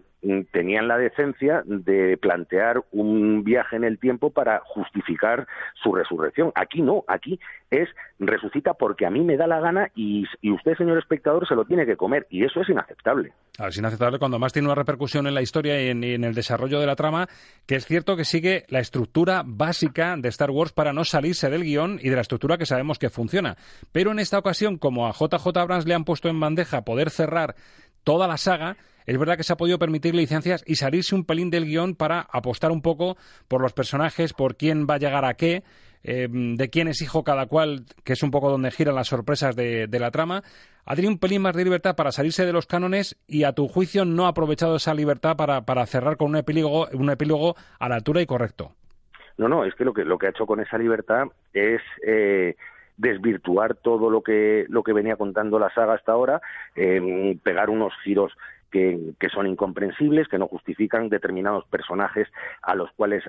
tenían la decencia de plantear un viaje en el tiempo para justificar su resurrección. Aquí no, aquí es resucita porque a mí me da la gana y, usted, señor espectador, se lo tiene que comer, y eso es inaceptable.
Es inaceptable cuando más tiene una repercusión en la historia y en, y en el desarrollo de la trama, que es cierto que sigue la estructura básica de Star Wars para no salirse del guion y de la estructura que sabemos que funciona. Pero en esta ocasión, como a JJ Abrams le han puesto en bandeja poder cerrar toda la saga, es verdad que se ha podido permitir licencias y salirse un pelín del guion para apostar un poco por los personajes, por quién va a llegar a qué, eh, de quién es hijo cada cual, que es un poco donde giran las sorpresas de, la trama. Ha tenido un pelín más de libertad para salirse de los cánones y, a tu juicio, no ha aprovechado esa libertad para, para cerrar con un epílogo, un epílogo a la altura y correcto.
No, no, es que lo que, lo que ha hecho con esa libertad es... Eh desvirtuar todo lo que lo que venía contando la saga hasta ahora, eh, pegar unos giros que, son incomprensibles, que no justifican determinados personajes a los cuales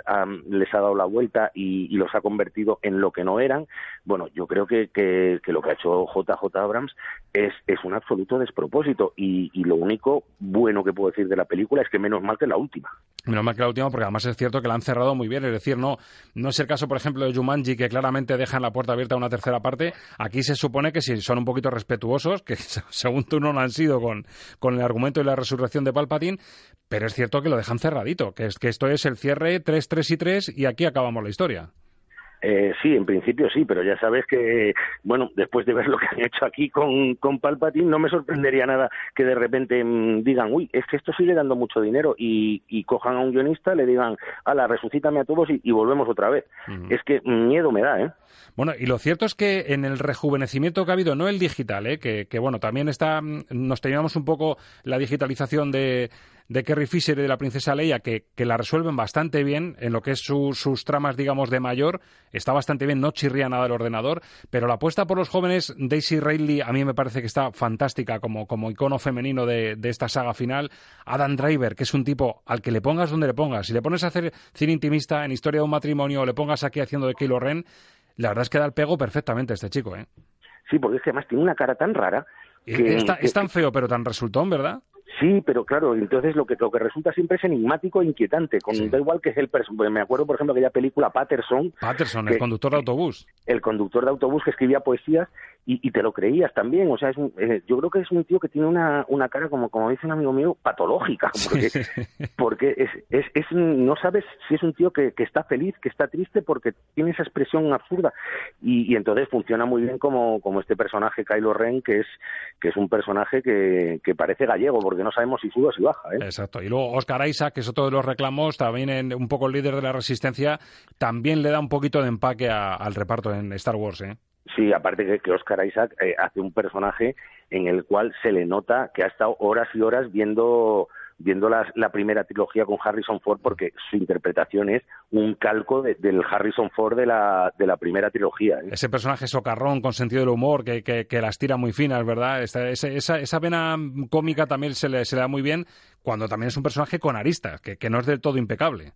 les ha dado la vuelta y, los ha convertido en lo que no eran. Bueno, yo creo que, que, lo que ha hecho JJ Abrams es, un absoluto despropósito y, y lo único bueno que puedo decir de la película es que menos mal que la última.
Menos mal que la última, porque además es cierto que la han cerrado muy bien. Es decir, no, no es el caso, por ejemplo, de Jumanji, que claramente dejan la puerta abierta a una tercera parte. Aquí se supone que si son un poquito respetuosos, que [laughs] según tú no lo han sido con, con el argumento y la resurrección de Palpatine, pero es cierto que lo dejan cerradito, que, es, que esto es el cierre 3, 3 y 3 y aquí acabamos la historia.
Eh, sí, en principio sí, pero ya sabes que, bueno, después de ver lo que han hecho aquí con, con Palpatine, no me sorprendería nada que de repente mm, digan, uy, es que esto sigue dando mucho dinero y, y cojan a un guionista, le digan, ala, resucítame a todos y, volvemos otra vez. Es que miedo me da, ¿eh?
Bueno, y lo cierto es que en el rejuvenecimiento que ha habido, no el digital, ¿eh? que, que bueno, también está, mm, nos teníamos un poco la digitalización de, de Carrie Fisher y de la princesa Leia, que, que la resuelven bastante bien en lo que es sus tramas, digamos, de mayor. Está bastante bien, no chirría nada el ordenador, pero la apuesta por los jóvenes, Daisy Ridley, a mí me parece que está fantástica como, como icono femenino de, de esta saga final. Adam Driver, que es un tipo al que le pongas donde le pongas. Si le pones a hacer cine intimista en Historia de un matrimonio o le pongas aquí haciendo de Kylo Ren, la verdad es que da el pego perfectamente este chico, ¿eh?
Sí, porque es que además tiene una cara tan rara.
Que, es, tan feo, pero tan resultón, ¿verdad?
Sí, pero claro, entonces lo que, lo que resulta siempre es enigmático e inquietante. Con, Da igual que es el personaje. Me acuerdo, por ejemplo, aquella película Patterson.
Patterson, el conductor de autobús.
El conductor de autobús que escribía poesías y, y te lo creías también. O sea, es eh, yo creo que es un tío que tiene una, una cara, como, como dice un amigo mío, patológica. Porque, porque es, es, es, no sabes si es un tío que, que, está feliz, que está triste, porque tiene esa expresión absurda. Y, y entonces funciona muy bien como, como este personaje, Kylo Ren, que es, que es un personaje que, que parece gallego, porque no sabemos si sube o si baja. ¿eh?
Exacto. Y luego Oscar Isaac, que es otro de los reclamos, también un poco el líder de la resistencia, también le da un poquito de empaque al reparto en Star Wars. ¿eh?
Sí, aparte que, que Oscar Isaac eh, hace un personaje en el cual se le nota que ha estado horas y horas viendo viendo la, la, primera trilogía con Harrison Ford porque su interpretación es un calco de, del Harrison Ford de la, de la primera trilogía. ¿eh?
Ese personaje socarrón, con sentido del humor, que, que, las tira muy finas, ¿verdad? Esa, esa, esa vena cómica también se le, se le da muy bien cuando también es un personaje con aristas, que, que no es del todo impecable.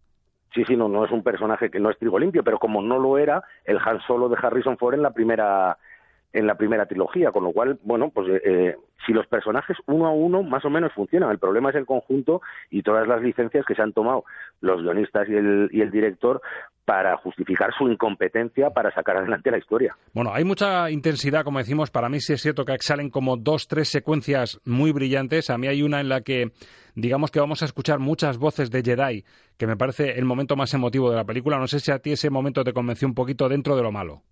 Sí, sí, no, no es un personaje que no es trigo limpio, pero como no lo era el Han Solo de Harrison Ford en la primera en la primera trilogía, con lo cual, bueno, pues eh, si los personajes uno a uno más o menos funcionan, el problema es el conjunto y todas las licencias que se han tomado los guionistas y el, y el director para justificar su incompetencia para sacar adelante la historia.
Bueno, hay mucha intensidad, como decimos, para mí sí es cierto que salen como dos, tres secuencias muy brillantes, a mí hay una en la que digamos que vamos a escuchar muchas voces de Jedi, que me parece el momento más emotivo de la película, no sé si a ti ese momento te convenció un poquito dentro de lo malo.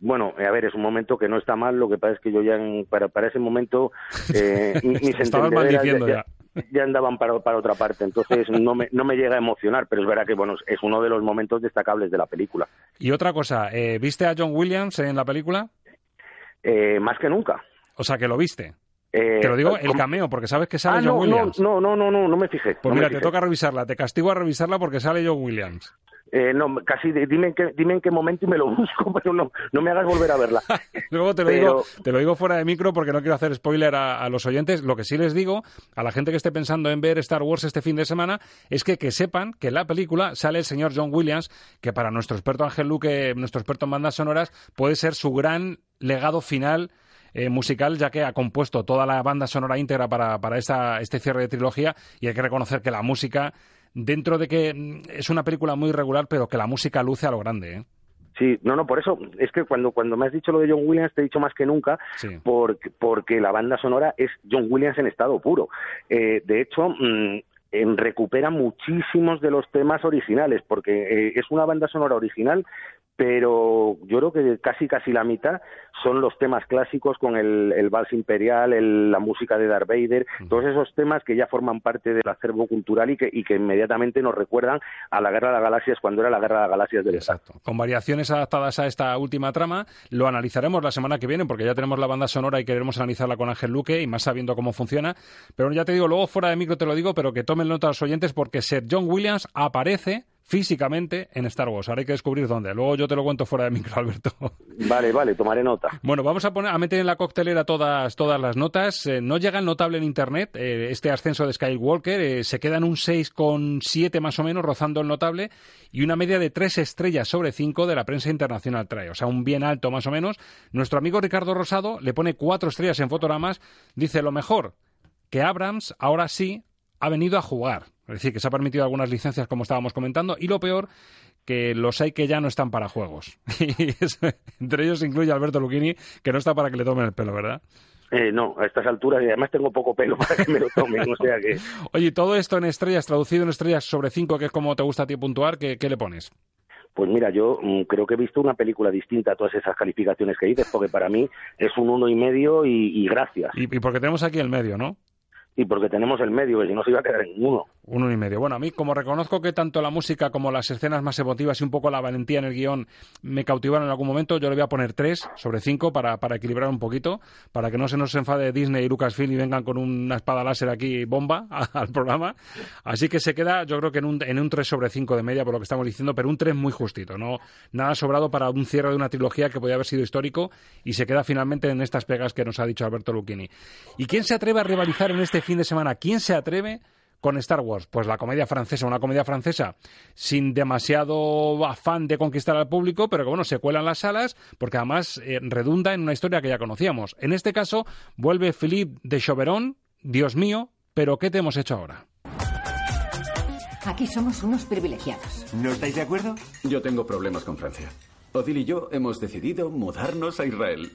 Bueno, a ver, es un momento que no está mal, lo que pasa es que yo ya en, para, para ese momento [laughs] eh, mis
maldiciendo
ya, ya. ya, andaban para, para otra parte, entonces [laughs] no me, no me llega a emocionar, pero es verdad que bueno es uno de los momentos destacables de la película.
Y otra cosa, eh, ¿viste a John Williams en la película?
Eh, más que nunca.
O sea, que lo viste. Eh, te lo digo el cameo, porque sabes que sale
ah,
John
no,
Williams.
No, no, no, no, no me fijé.
Pues
no
mira, te toca revisarla, te castigo a revisarla porque sale John Williams.
Eh, no, casi dime en, qué, dime en qué momento y me lo [laughs] busco, pero no, no me hagas volver a verla. [laughs]
Luego te lo, pero... digo, te lo digo fuera de micro porque no quiero hacer spoiler a, a, los oyentes. Lo que sí les digo a la gente que esté pensando en ver Star Wars este fin de semana es que, que sepan que en la película sale el señor John Williams, que para nuestro experto Ángel Luque, nuestro experto en bandas sonoras, puede ser su gran legado final eh, musical, ya que ha compuesto toda la banda sonora íntegra para, para esta, este cierre de trilogía y hay que reconocer que la música, dentro de que es una película muy regular, pero que la música luce a lo grande. ¿eh?
Sí, no, no, por eso es que cuando, cuando me has dicho lo de John Williams te he dicho más que nunca
sí.
porque, porque la banda sonora es John Williams en estado puro. Eh, de hecho, mmm, en, recupera muchísimos de los temas originales porque eh, es una banda sonora original pero yo creo que casi casi la mitad son los temas clásicos con el, el vals imperial, el, la música de Darth Vader, uh -huh. todos esos temas que ya forman parte del acervo cultural y que, y que inmediatamente nos recuerdan a la Guerra de las Galaxias cuando era la Guerra de las Galaxias del
Exacto. Con variaciones adaptadas a esta última trama, lo analizaremos la semana que viene porque ya tenemos la banda sonora y queremos analizarla con Ángel Luque y más sabiendo cómo funciona. Pero ya te digo, luego fuera de micro te lo digo, pero que tomen nota los oyentes porque Sir John Williams aparece físicamente en Star Wars. Ahora hay que descubrir dónde. Luego yo te lo cuento fuera de micro, [laughs] Alberto.
Vale, vale, tomaré nota.
Bueno, vamos a poner a meter en la coctelera todas, todas las notas. Eh, no llega el notable en Internet. Eh, este ascenso de Skywalker eh, se queda en un 6,7 más o menos, rozando el notable, y una media de 3 estrellas sobre 5 de la prensa internacional trae. O sea, un bien alto más o menos. Nuestro amigo Ricardo Rosado le pone 4 estrellas en fotogramas. Dice lo mejor, que Abrams ahora sí ha venido a jugar. Es decir, que se ha permitido algunas licencias, como estábamos comentando, y lo peor, que los hay que ya no están para juegos. [laughs] Y entre ellos incluye Alberto Lucchini, que no está para que le tomen el pelo, ¿verdad?
Eh, no, a estas alturas, y además tengo poco pelo para que me lo tomen, o sea que... [laughs]
Oye, todo esto en estrellas, traducido en estrellas sobre cinco, que es como te gusta a ti puntuar, ¿qué, qué le pones?
Pues mira, yo mm, creo que he visto una película distinta a todas esas calificaciones que dices, porque para mí es un uno y medio y, y gracias.
Y, y porque tenemos aquí el medio, ¿no?
Y porque tenemos el medio, que si no se iba a quedar en uno.
Uno y medio. Bueno, a mí, como reconozco que tanto la música como las escenas más emotivas y un poco la valentía en el guion me cautivaron en algún momento, yo le voy a poner tres sobre cinco para, para equilibrar un poquito, para que no se nos enfade Disney y Lucasfilm y vengan con una espada láser aquí bomba [laughs] al programa. Así que se queda, yo creo que en un, en un 3 sobre 5 de media, por lo que estamos diciendo, pero un 3 muy justito, no nada sobrado para un cierre de una trilogía que podía haber sido histórico y se queda finalmente en estas pegas que nos ha dicho Alberto Lucchini. ¿Y quién se atreve a rivalizar en este fin de semana? ¿Quién se atreve con Star Wars? Pues la comedia francesa, una comedia francesa sin demasiado afán de conquistar al público, pero que bueno, se cuela en las salas porque además eh, redunda en una historia que ya conocíamos. En este caso, vuelve Philippe de Chauveron, Dios mío, pero ¿qué te hemos hecho ahora?
Aquí somos unos privilegiados.
¿No estáis de acuerdo?
Yo tengo problemas con Francia. Odil y yo hemos decidido mudarnos a Israel.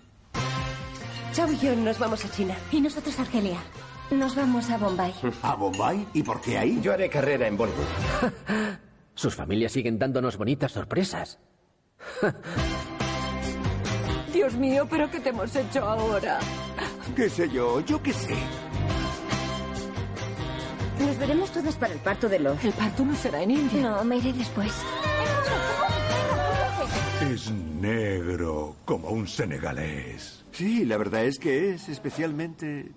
Chao y yo nos vamos a China.
Y nosotros a Argelia. Nos vamos a Bombay.
¿A Bombay? ¿Y por qué ahí?
Yo haré carrera en Bollywood. [laughs]
Sus familias siguen dándonos bonitas sorpresas. [laughs]
Dios mío, ¿pero qué te hemos hecho ahora?
¿Qué sé yo? ¿Yo qué sé?
Nos veremos todas para el parto de Lord. El parto no será en India.
No, me iré después.
Es negro, como un senegalés. Sí, la verdad es que es especialmente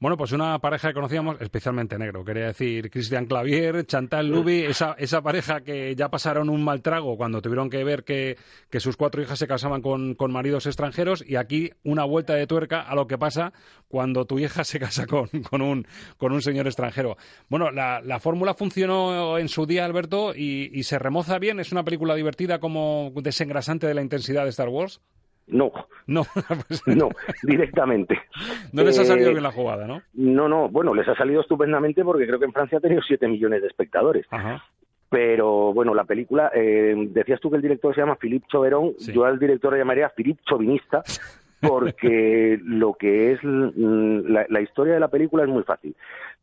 bueno, pues una pareja que conocíamos, especialmente negro, quería decir Cristian Clavier, Chantal Luby, esa, esa pareja que ya pasaron un mal trago cuando tuvieron que ver que, que sus cuatro hijas se casaban con, con, maridos extranjeros y aquí una vuelta de tuerca a lo que pasa cuando tu hija se casa con, con, un, con un señor extranjero. Bueno, la, la fórmula funcionó en su día, Alberto, y, y se remoza bien. ¿Es una película divertida como desengrasante de la intensidad de Star Wars?
No.
No, [laughs] [laughs]
pues... no, directamente.
No les ha salido eh, bien la jugada, ¿no?
No, no, bueno, les ha salido estupendamente porque creo que en Francia ha tenido 7 millones de espectadores.
Ajá.
Pero bueno, la película, eh, decías tú que el director se llama Philippe Chauveron, sí. yo al director le llamaría Philippe Chauvinista, [laughs] porque lo que es la, la, historia de la película es muy fácil.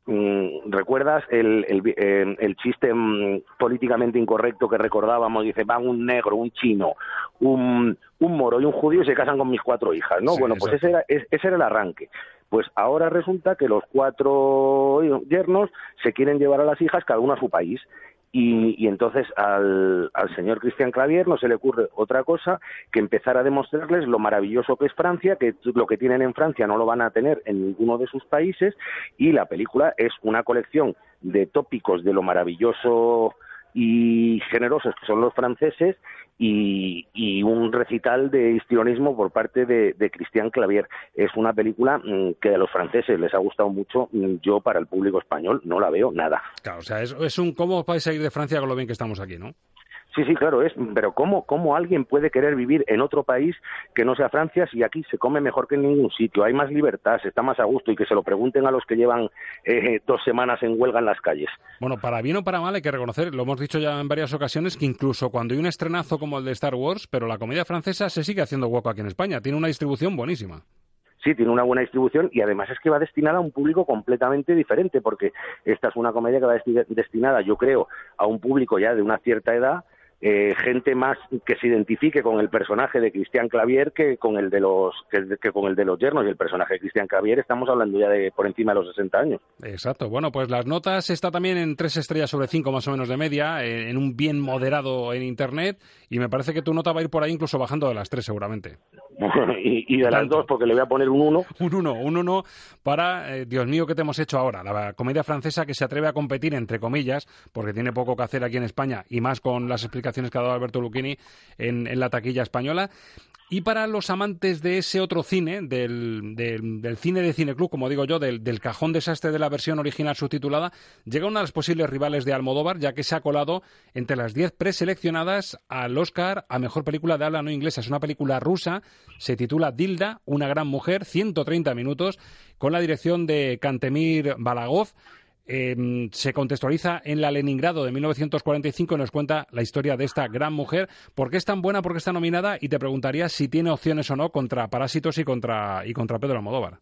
Mm, ¿Recuerdas el, el, eh, el chiste mm, políticamente incorrecto que recordábamos? Dice, van un negro, un chino, un, un moro y un judío y se casan con mis cuatro hijas, ¿no?
Sí,
bueno, pues ese era, ese era el arranque. Pues ahora resulta que los cuatro yernos se quieren llevar a las hijas cada uno a su país. Y, y, entonces al, al señor Cristian Clavier no se le ocurre otra cosa que empezar a demostrarles lo maravilloso que es Francia, que lo que tienen en Francia no lo van a tener en ninguno de sus países, y la película es una colección de tópicos de lo maravilloso y generosos que son los franceses y, y un recital de histrionismo por parte de, Cristian Clavier. Es una película mmm, que a los franceses les ha gustado mucho. Yo, para el público español, no la veo nada.
Claro, o sea, es, es un cómo vais a de Francia con lo bien que estamos aquí, ¿no?
Sí, sí, claro, es, pero ¿cómo, ¿cómo alguien puede querer vivir en otro país que no sea Francia si aquí se come mejor que en ningún sitio? Hay más libertad, se está más a gusto y que se lo pregunten a los que llevan eh, dos semanas en huelga en las calles.
Bueno, para bien o para mal hay que reconocer, lo hemos dicho ya en varias ocasiones, que incluso cuando hay un estrenazo como el de Star Wars, pero la comedia francesa se sigue haciendo hueco aquí en España, tiene una distribución buenísima
sí, tiene una buena distribución y además es que va destinada a un público completamente diferente, porque esta es una comedia que va destinada, yo creo, a un público ya de una cierta edad, eh, gente más que se identifique con el personaje de Cristian Clavier que con el de los que, con el de los yernos y el personaje de Cristian Clavier estamos hablando ya de por encima de los 60 años.
Exacto. Bueno, pues las notas está también en tres estrellas sobre cinco más o menos de media, en un bien moderado en internet y me parece que tu nota va a ir por ahí incluso bajando de las tres seguramente.
Y, de las dos, porque le voy a poner un 1.
Un 1, un 1 para, eh, Dios mío, ¿qué te hemos hecho ahora? La comedia francesa que se atreve a competir, entre comillas, porque tiene poco que hacer aquí en España, y más con las explicaciones que ha dado Alberto Lucchini en, en la taquilla española. Y para los amantes de ese otro cine, del, del, cine de Cineclub, como digo yo, del, del, cajón desastre de la versión original subtitulada, llega una de las posibles rivales de Almodóvar, ya que se ha colado entre las 10 preseleccionadas al Oscar a Mejor Película de Habla No Inglesa. Es una película rusa, se titula Dilda, una gran mujer, 130 minutos, con la dirección de Kantemir Balagov. Em, se contextualiza en la Leningrado de 1945 y nos cuenta la historia de esta gran mujer. ¿Por qué es tan buena? ¿Por qué está nominada? Y te preguntaría si tiene opciones o no contra Parásitos y contra, y contra Pedro Almodóvar.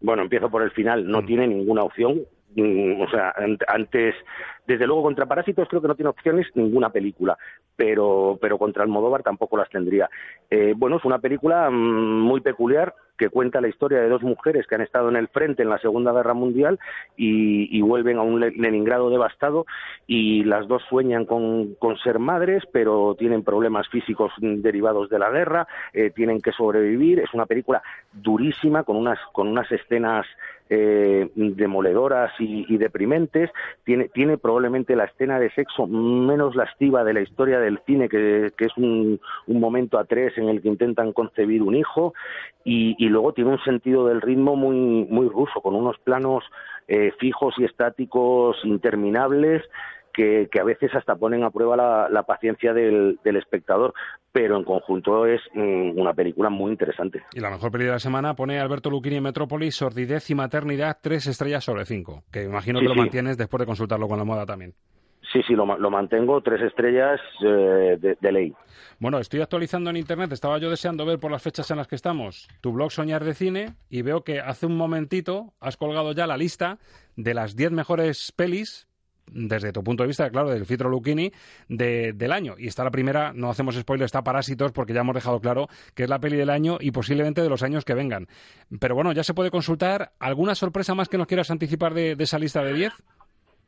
Bueno, empiezo por el final. No mm. tiene ninguna opción. Mm, o sea, antes, desde luego contra Parásitos creo que no tiene opciones ninguna película, pero, pero contra Almodóvar tampoco las tendría. Eh, bueno, es una película mm, muy peculiar, que cuenta la historia de dos mujeres que han estado en el frente en la Segunda Guerra Mundial y, vuelven a un Leningrado devastado y las dos sueñan con, ser madres, pero tienen problemas físicos derivados de la guerra, eh, tienen que sobrevivir. Es una película durísima con unas, con unas escenas eh, demoledoras y, deprimentes. Tiene, tiene probablemente la escena de sexo menos lastiva de la historia del cine, que, es un, momento a tres en el que intentan concebir un hijo. Y, luego tiene un sentido del ritmo muy, muy ruso, con unos planos eh, fijos y estáticos interminables que, a veces hasta ponen a prueba la, paciencia del, espectador, pero en conjunto es mm, una película muy interesante.
Y la mejor película de la semana pone Alberto Lucchini en Metrópolis, Sordidez y Maternidad, tres estrellas sobre cinco, que imagino que lo mantienes después de consultarlo con la moda también.
Sí, sí, lo, mantengo, tres estrellas eh, de, ley.
Bueno, estoy actualizando en Internet, estaba yo deseando ver por las fechas en las que estamos tu blog Soñar de Cine y veo que hace un momentito has colgado ya la lista de las diez mejores pelis desde tu punto de vista, claro, del filtro Lucchini del año. Y está la primera, no hacemos spoiler, está Parásitos, porque ya hemos dejado claro que es la peli del año y posiblemente de los años que vengan. Pero bueno, ya se puede consultar. ¿Alguna sorpresa más que nos quieras anticipar de, esa lista de 10?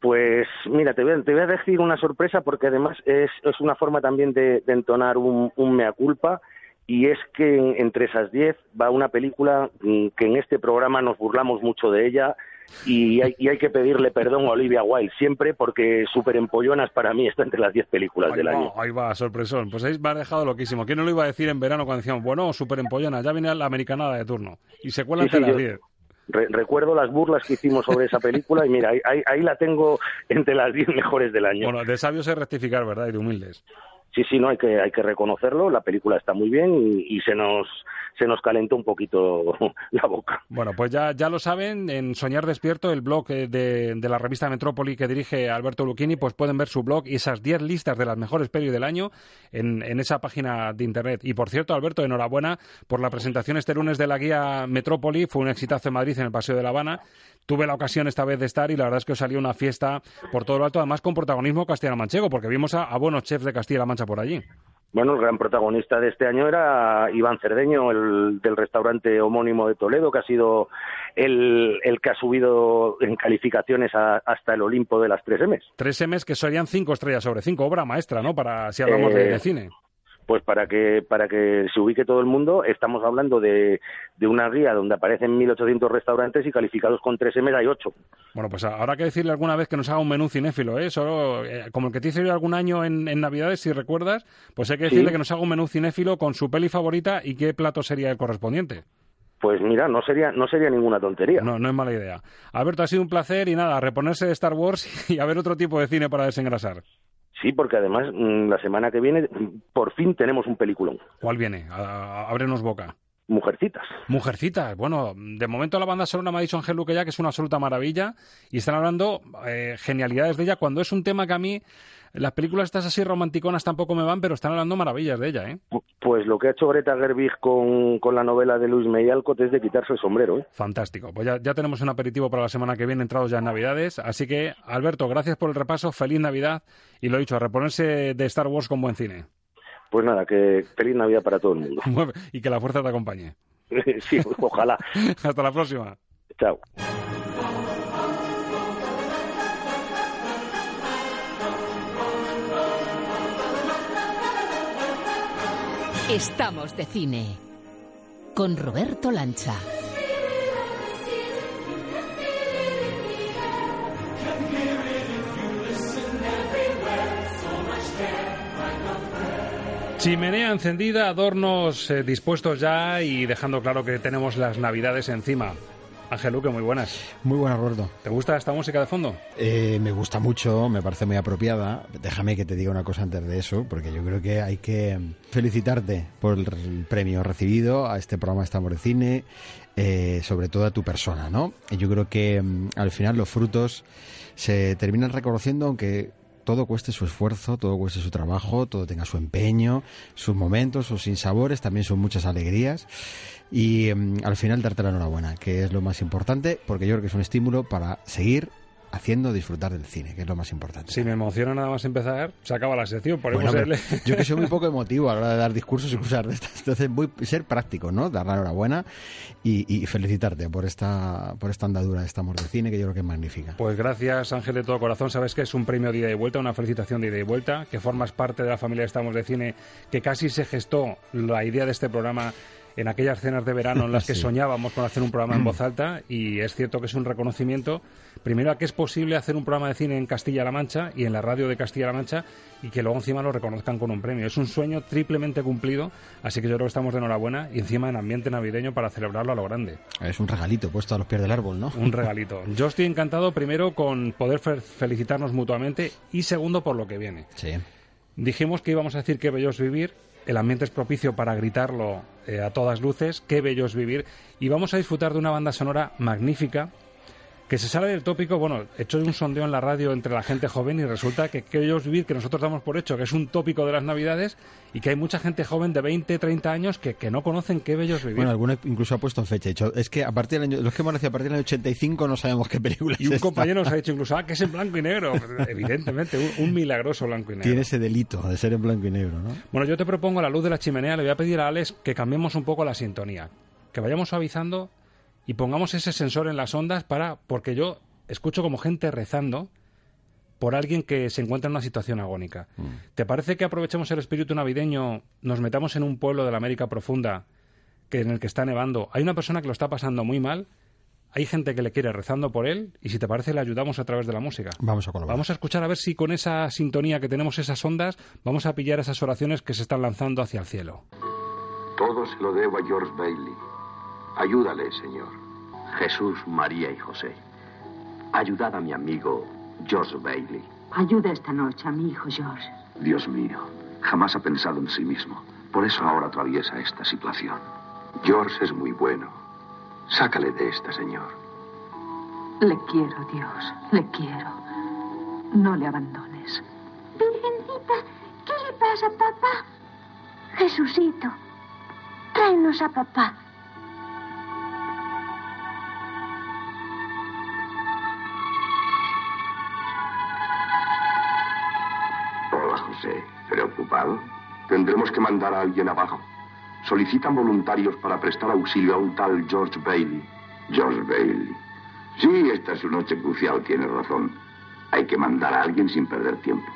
Pues mira, te voy, a, te voy, a, decir una sorpresa porque además es, es una forma también de, entonar un, mea culpa y es que entre esas 10 va una película mm, que en este programa nos burlamos mucho de ella y hay, que pedirle perdón a Olivia Wilde siempre porque Super Empollonas para mí está entre las 10 películas del año.
Ahí va, sorpresón. Pues ahí me ha dejado loquísimo. ¿Quién no lo iba a decir en verano cuando decíamos, bueno, Super Empollonas, ya viene la americanada de turno? Y se cuela entre las 10.
recuerdo las burlas que hicimos sobre esa película y mira, ahí, ahí, la tengo entre las 10 mejores del año.
Bueno, de sabios es rectificar, ¿verdad? Y de humildes.
Sí, sí, no, hay que, hay que reconocerlo. La película está muy bien y, se nos se nos calentó un poquito [laughs] la boca.
Bueno, pues ya, ya lo saben, en Soñar Despierto, el blog eh, de, de la revista Metrópoli que dirige Alberto Lucchini, pues pueden ver su blog y esas 10 listas de las mejores pelis del año en, en esa página de internet. Y por cierto, Alberto, enhorabuena por la presentación este lunes de la guía Metrópoli. Fue un exitazo en Madrid, en el Paseo de La Habana. Tuve la ocasión esta vez de estar y la verdad es que os salió una fiesta por todo lo alto, además con protagonismo castilla-manchego, porque vimos a, a buenos chefs de Castilla-La Mancha por allí.
Bueno, el gran protagonista de este año era Iván Cerdeño, el del restaurante homónimo de Toledo, que ha sido el, que ha subido en calificaciones hasta el Olimpo de las tres M's.
Tres M's que serían cinco estrellas sobre cinco, obra maestra, ¿no? Para si hablamos de, de, eh, cine
pues para que para que se ubique todo el mundo, estamos hablando de, de una guía donde aparecen 1.800 restaurantes y calificados con 3 M hay 8.
Bueno, pues habrá que decirle alguna vez que nos haga un menú cinéfilo, ¿eh? Solo, eh, como el que te hice yo algún año en, en, Navidades, si recuerdas, pues hay que decirle que nos haga un menú cinéfilo con su peli favorita y qué plato sería el correspondiente.
Pues mira, no sería, no sería ninguna tontería.
No, no es mala idea. Alberto, ha sido un placer y nada, reponerse de Star Wars [laughs] y a ver otro tipo de cine para desengrasar.
Sí, porque además mm, la semana que viene por fin tenemos un peliculón.
¿Cuál viene? ábrenos boca.
Mujercitas.
Mujercitas. Bueno, de momento la banda sonora Madison Helluque ya que es una absoluta maravilla y están hablando eh, genialidades de ella cuando es un tema que a mí las películas estas así romanticonas tampoco me van, pero están hablando maravillas de ella, ¿eh?
Pues lo que ha hecho Greta Gerwig con, con la novela de Luis May es de quitarse el sombrero, ¿eh?
Fantástico. Pues ya, ya tenemos un aperitivo para la semana que viene, entrados ya en Navidades. Así que, Alberto, gracias por el repaso, feliz Navidad y lo dicho, a reponerse de Star Wars con buen cine.
Pues nada, que feliz Navidad para todo el mundo. [laughs]
y que la fuerza te acompañe. [laughs]
sí, ojalá. [laughs]
Hasta la próxima.
Chao.
Estamos de cine. con Roberto Lancha.
Chimenea encendida, adornos eh, dispuestos ya y dejando claro que tenemos las navidades encima. Ángel Luque, muy buenas.
Muy buenas, Roberto.
¿Te gusta esta música de fondo?
Eh, me gusta mucho, me parece muy apropiada. Déjame que te diga una cosa antes de eso, porque yo creo que hay que felicitarte por el premio recibido a este programa Estamos de Cine, eh, sobre todo a tu persona, ¿no? Y yo creo que mm, al final los frutos se terminan reconociendo, aunque todo cueste su esfuerzo, todo cueste su trabajo, todo tenga su empeño, sus momentos, sus sinsabores, también son muchas alegrías. Y em, al final darte la enhorabuena, que es lo más importante, porque yo creo que es un estímulo para seguir haciendo disfrutar del cine, que es lo más importante.
Si me emociona nada más empezar, se acaba la sección.
yo que soy muy [laughs] poco emotivo a la hora de dar discursos y cosas de estas. Entonces, voy a ser práctico, ¿no? Dar la enhorabuena y, felicitarte por esta, por esta andadura de esta amor de cine, que yo creo que es magnífica.
Pues gracias, Ángel, de todo corazón. Sabes que es un premio de ida y vuelta, una felicitación de ida y vuelta, que formas parte de la familia Estamos de Cine, que casi se gestó la idea de este programa en aquellas cenas de verano en las [laughs] que soñábamos con hacer un programa en voz alta y es cierto que es un reconocimiento primero a que es posible hacer un programa de cine en Castilla-La Mancha y en la radio de Castilla-La Mancha y que luego encima lo reconozcan con un premio. Es un sueño triplemente cumplido, así que yo creo que estamos de enhorabuena y encima en ambiente navideño para celebrarlo a lo grande.
Es un regalito puesto a los pies del árbol, ¿no?
Un [laughs] regalito. Yo estoy encantado primero con poder felicitarnos mutuamente y segundo por lo que viene.
Sí.
Dijimos que íbamos a decir que bello es vivir el ambiente es propicio para gritarlo eh, a todas luces, qué bello es vivir, y vamos a disfrutar de una banda sonora magnífica que se sale del tópico, bueno, he hecho un sondeo en la radio entre la gente joven y resulta que Queremos Vivir, que nosotros damos por hecho que es un tópico de las Navidades y que hay mucha gente joven de 20, 30 años que, que no conocen qué bello es vivir.
Bueno, algunos incluso ha puesto en fecha. es que a partir del año, los que hemos nacido a partir del año 85 no sabemos qué película
y un compañero nos ha dicho incluso, ah, que es en blanco y negro. [laughs] Evidentemente, un, milagroso blanco y negro.
Tiene ese delito de ser en blanco y negro, ¿no?
Bueno, yo te propongo a la luz de la chimenea, le voy a pedir a Alex que cambiemos un poco la sintonía. Que vayamos suavizando y pongamos ese sensor en las ondas para, porque yo escucho como gente rezando por alguien que se encuentra en una situación agónica. Mm. ¿Te parece que aprovechemos el espíritu navideño, nos metamos en un pueblo de la América profunda que en el que está nevando? Hay una persona que lo está pasando muy mal, hay gente que le quiere rezando por él y si te parece le ayudamos a través de la música.
Vamos a colaborar.
Vamos a escuchar a ver si con esa sintonía que tenemos esas ondas vamos a pillar esas oraciones que se están lanzando hacia el cielo.
Todo se lo debo a George Bailey. Ayúdale, Señor. Jesús, María y José. Ayudad a mi amigo George Bailey.
Ayuda esta noche a mi hijo George.
Dios mío, jamás ha pensado en sí mismo. Por eso ahora atraviesa esta situación. George es muy bueno. Sácale de esta, Señor.
Le quiero, Dios. Le quiero. No le abandones.
Virgencita, ¿qué le pasa a papá? Jesucito, tráenos a papá.
Tendremos que mandar a alguien abajo. Solicitan voluntarios para prestar auxilio a un tal George Bailey. George Bailey. Sí, esta es su noche crucial, tiene razón. Hay que mandar a alguien sin perder tiempo.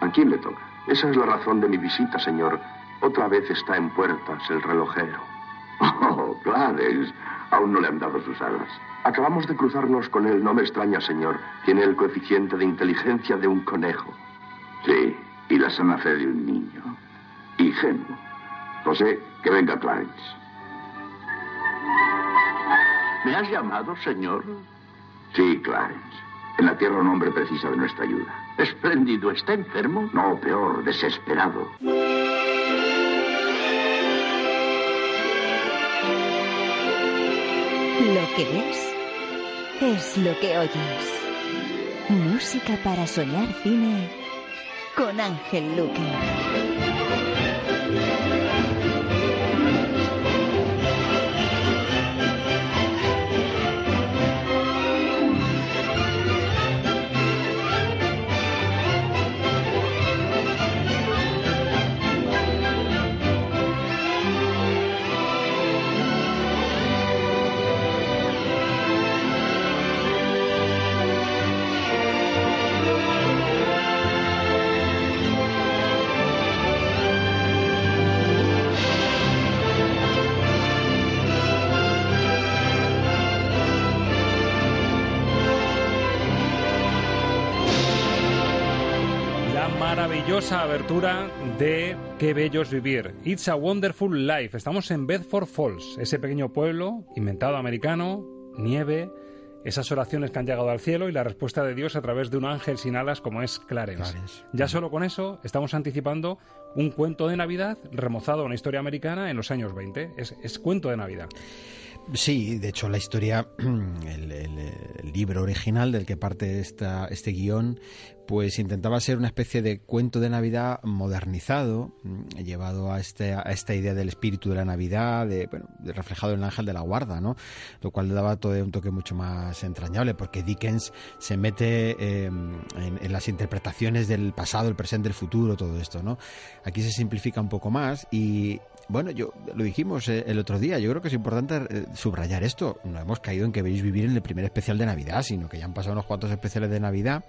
¿A quién le toca? Esa es la razón de mi visita, señor. Otra vez está en puertas el relojero. [laughs] Oh. Aún no le han dado sus alas. Acabamos de cruzarnos con él. No me extraña, señor. Tiene el coeficiente de inteligencia de un conejo. Sí, y la sana fe de un niño. Ingenuo. José, que venga Clarence. ¿Me has llamado, señor? Sí, Clarence. En la Tierra un hombre precisa de nuestra ayuda. Espléndido. ¿Está enfermo? No, peor, desesperado.
Lo que ves es lo que oyes. Música para soñar cine con Ángel Luque.
Maravillosa abertura de Qué bello es vivir. It's a Wonderful Life. Estamos en Bedford Falls, ese pequeño pueblo inventado americano, nieve, esas oraciones que han llegado al cielo y la respuesta de Dios a través de un ángel sin alas como es Clarence. Ya solo con eso estamos anticipando un cuento de Navidad remozado a una historia americana en los años 20. Es, es cuento de Navidad.
Sí, de hecho la historia, [clears throat] el, libro original del que parte esta, este guion, pues intentaba ser una especie de cuento de Navidad modernizado, mm, llevado a, este, a esta idea del espíritu de la Navidad, de, bueno, reflejado en el ángel de la guarda, ¿no? Lo cual le daba todo un toque mucho más entrañable, porque Dickens se mete em, en, en, las interpretaciones del pasado, el presente, el futuro, todo esto, ¿no? Aquí se simplifica un poco más y, bueno, yo lo dijimos eh, el otro día, yo creo que es importante eh, subrayar esto. No hemos caído en que veis vivir en el primer especial de Navidad, sino que ya han pasado unos cuantos especiales de Navidad,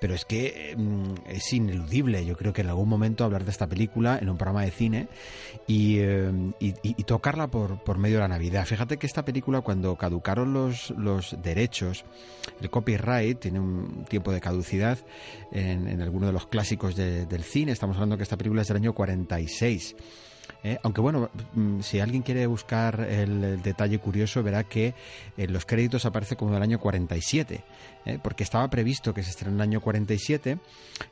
pero es que mm, es ineludible. Yo creo que en algún momento hablar de esta película en un programa de cine y, eh, tocarla por, por, medio de la Navidad. Fíjate que esta película, cuando caducaron los, los derechos, el copyright tiene un tiempo de caducidad en, en alguno de los clásicos del cine. Estamos hablando que esta película es del año 46. ¿Eh? aunque bueno, mm, si alguien quiere buscar el, detalle curioso, verá que en los créditos aparece como del año 47, ¿eh? porque estaba previsto que se estrenara en el año 47.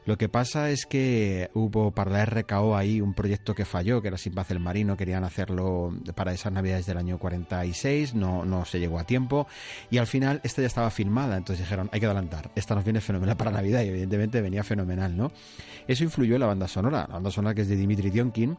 Lo que pasa es que hubo para la RKO ahí un proyecto que falló, que era Sin Paz el Marino, querían hacerlo para esas navidades del año 46, no, no se llegó a tiempo, y al final esta ya estaba filmada, entonces dijeron, hay que adelantar, esta nos viene fenomenal para Navidad, y evidentemente venía fenomenal, ¿no? Eso influyó en la banda sonora, la banda sonora que es de Dimitri Dionkin.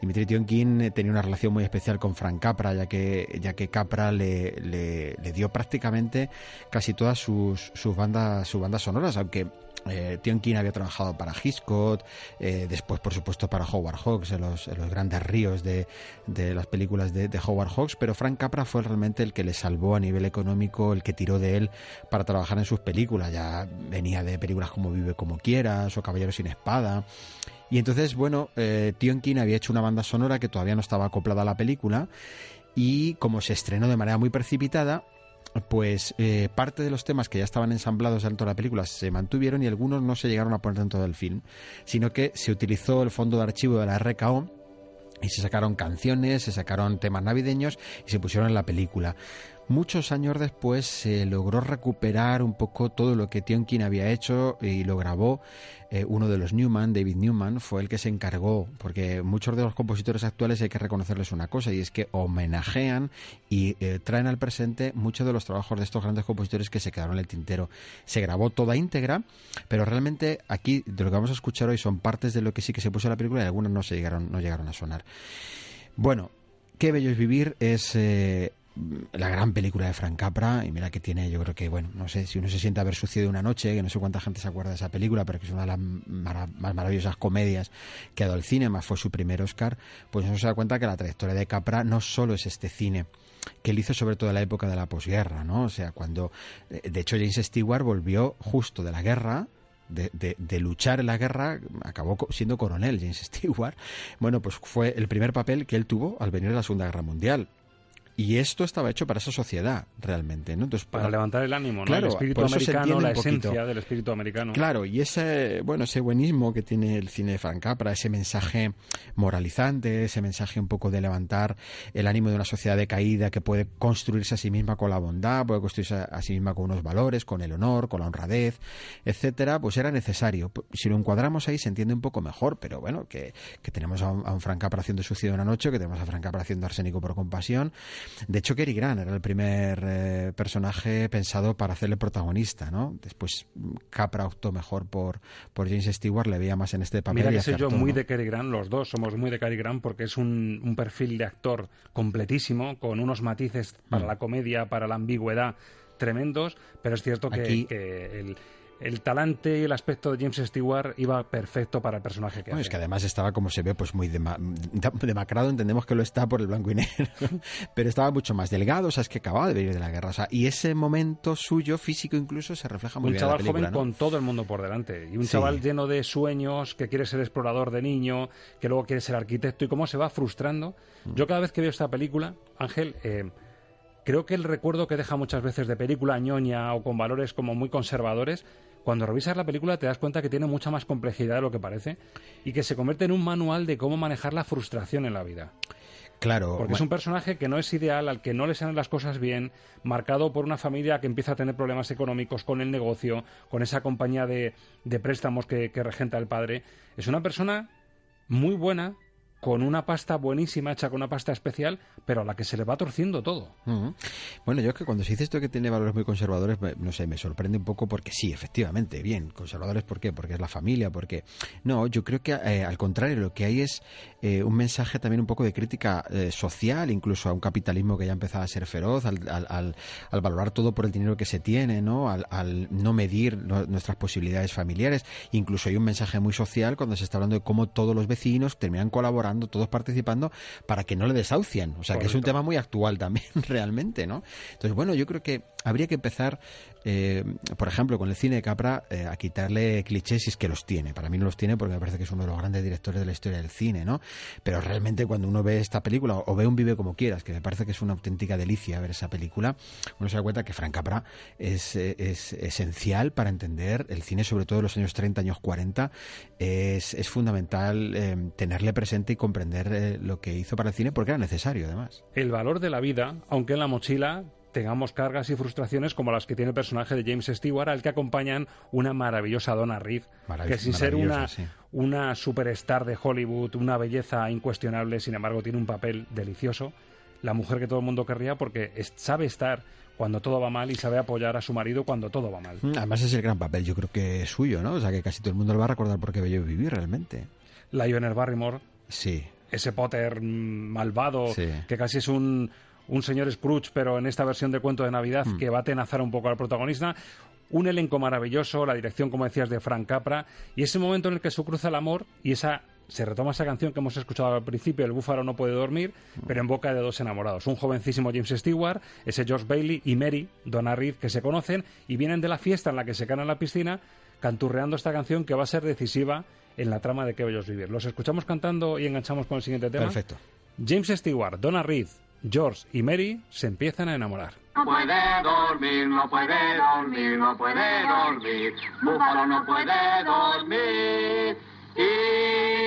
Dimitri Tionkin eh, tenía una relación muy especial con Frank Capra, ya que, ya que Capra le, le, dio prácticamente casi todas sus, sus, bandas, sus bandas sonoras, aunque eh, Tionkin había trabajado para Hitchcock, eh, después por supuesto para Howard Hawks, en los, los grandes ríos de, de las películas de, de, Howard Hawks, pero Frank Capra fue realmente el que le salvó a nivel económico, el que tiró de él para trabajar en sus películas. Ya venía de películas como Vive como quieras o Caballero sin espada. Y entonces, bueno, eh, Tionkin había hecho una banda sonora que todavía no estaba acoplada a la película y como se estrenó de manera muy precipitada, pues eh, parte de los temas que ya estaban ensamblados dentro de la película se mantuvieron y algunos no se llegaron a poner dentro del film, sino que se utilizó el fondo de archivo de la RKO y se sacaron canciones, se sacaron temas navideños y se pusieron en la película. Muchos años después se logró recuperar un poco todo lo que Tionkin había hecho y lo grabó eh, uno de los Newman, David Newman, fue el que se encargó, porque muchos de los compositores actuales hay que reconocerles una cosa y es que homenajean y eh, traen al presente muchos de los trabajos de estos grandes compositores que se quedaron en el tintero. Se grabó toda íntegra, pero realmente aquí de lo que vamos a escuchar hoy son partes de lo que sí que se puso en la película y algunas no se llegaron, no llegaron a sonar. Bueno, Qué bello es vivir es eh, la gran película de Frank Capra y mira que tiene yo creo que bueno no sé si uno se siente haber sucedido una noche que no sé cuánta gente se acuerda de esa película pero que es una de las más maravillosas comedias que ha dado el cine más fue su primer Oscar pues uno se da cuenta que la trayectoria de Capra no solo es este cine que él hizo sobre todo en la época de la posguerra no o sea cuando de hecho James Stewart volvió justo de la guerra de, de, de, luchar en la guerra, acabó siendo coronel James [laughs] Stewart. Bueno, pues fue el primer papel que él tuvo al venir a la Segunda Guerra Mundial. Y esto estaba hecho para esa sociedad, realmente, ¿no?
Entonces, para, levantar el ánimo, ¿no? Claro, el espíritu americano, la esencia del espíritu americano.
Claro, y ese, bueno, ese buenismo que tiene el cine de Frank Capra, ese mensaje moralizante, ese mensaje un poco de levantar el ánimo de una sociedad decaída que puede construirse a sí misma con la bondad, puede construirse a sí misma con unos valores, con el honor, con la honradez, etcétera, pues era necesario. Si lo encuadramos ahí se entiende un poco mejor, pero bueno, que, que tenemos a un, a un Frank Capra haciendo Suicidio una noche, que tenemos a Frank Capra haciendo Arsénico por compasión, de hecho, Cary Grant era el primer eh, personaje pensado para hacerle protagonista, ¿no? Después Capra optó mejor por, por James Stewart, le veía más en este papel.
Mira
que
soy yo muy de Cary Grant, los dos somos muy de Cary Grant porque es un, un perfil de actor completísimo, con unos matices para mm. la comedia, para la ambigüedad tremendos, pero es cierto que,
Aquí,
que el el talante y el aspecto de James Stewart iba perfecto para el personaje que
bueno,
hace.
Es que además estaba, como se ve, pues muy dema [laughs] demacrado, entendemos que lo está por el blanco y negro, [laughs] pero estaba mucho más delgado, o sea, es que acababa de venir de la guerra, o sea, y ese momento suyo, físico incluso, se refleja muy
un
bien
chaval
en la película,
joven
¿no?
con todo el mundo por delante, y un
Sí.
chaval lleno de sueños, que quiere ser explorador de niño, que luego quiere ser arquitecto, y cómo se va frustrando.
Mm.
Yo cada vez que veo esta película, Ángel, eh, creo que el recuerdo que deja muchas veces de película ñoña o con valores como muy conservadores, cuando revisas la película te das cuenta que tiene mucha más complejidad de lo que parece y que se convierte en un manual de cómo manejar la frustración en la vida.
Claro.
Porque es un personaje que no es ideal, al que no le salen las cosas bien, marcado por una familia que empieza a tener problemas económicos con el negocio, con esa compañía de, de préstamos que, que regenta el padre. Es una persona muy buena, con una pasta buenísima, hecha con una pasta especial, pero a la que se le va torciendo todo.
Bueno, yo es que cuando se dice esto que tiene valores muy conservadores, no sé, me sorprende un poco porque sí, efectivamente, bien, conservadores, ¿por qué? Porque es la familia, porque... No, yo creo que eh, al contrario, lo que hay es eh, un mensaje también un poco de crítica eh, social, incluso a un capitalismo que ya empezaba a ser feroz, al, al, al, valorar todo por el dinero que se tiene, ¿no? Al, no medir nuestras posibilidades familiares. Incluso hay un mensaje muy social cuando se está hablando de cómo todos los vecinos terminan colaborando todos participando para que no le desahucien. O sea, que es un tema muy actual también, [laughs] realmente, ¿no? Entonces, bueno, yo creo que habría que empezar, eh, por ejemplo, con el cine de Capra, eh, a quitarle clichés si es que los tiene. Para mí no los tiene porque me parece que es uno de los grandes directores de la historia del cine, ¿no? Pero realmente cuando uno ve esta película, o ve un Vive como quieras, que me parece que es una auténtica delicia ver esa película, uno se da cuenta que Frank Capra es, eh, es esencial para entender el cine, sobre todo de los años 30, años 40. Es, es fundamental tenerle presente y comprender lo que hizo para el cine porque era necesario, además.
El valor de la vida, aunque en la mochila tengamos cargas y frustraciones como las que tiene el personaje de James Stewart, al que acompañan una maravillosa Donna Reed, que sin ser una, una superstar de Hollywood, una belleza incuestionable, sin embargo tiene un papel delicioso, la mujer que todo el mundo querría porque sabe estar cuando todo va mal y sabe apoyar a su marido cuando todo va mal.
Mm, además es el gran papel, yo creo que es suyo, ¿no? O sea, que casi todo el mundo lo va a recordar porque bello vivir realmente.
Lionel Barrymore.
Sí.
Ese Potter mm, malvado, que casi es un, un señor Scrooge, pero en esta versión de cuento de Navidad
Hmm.
que va a tenazar un poco al protagonista. Un elenco maravilloso, la dirección, como decías, de Frank Capra, y ese momento en el que se cruza el amor y esa se retoma esa canción que hemos escuchado al principio, El búfalo no puede dormir, pero en boca de dos enamorados. Un jovencísimo James Stewart, ese George Bailey y Mary, Donna Reed, que se conocen y vienen de la fiesta en la que se caen en la piscina canturreando esta canción que va a ser decisiva en la trama de Qué bellos vivir. Los escuchamos cantando y enganchamos con el siguiente tema.
Perfecto.
James Stewart, Donna Reed, George y Mary se empiezan a enamorar.
No puede dormir, no puede dormir, no puede dormir. Búfalo no puede dormir. Y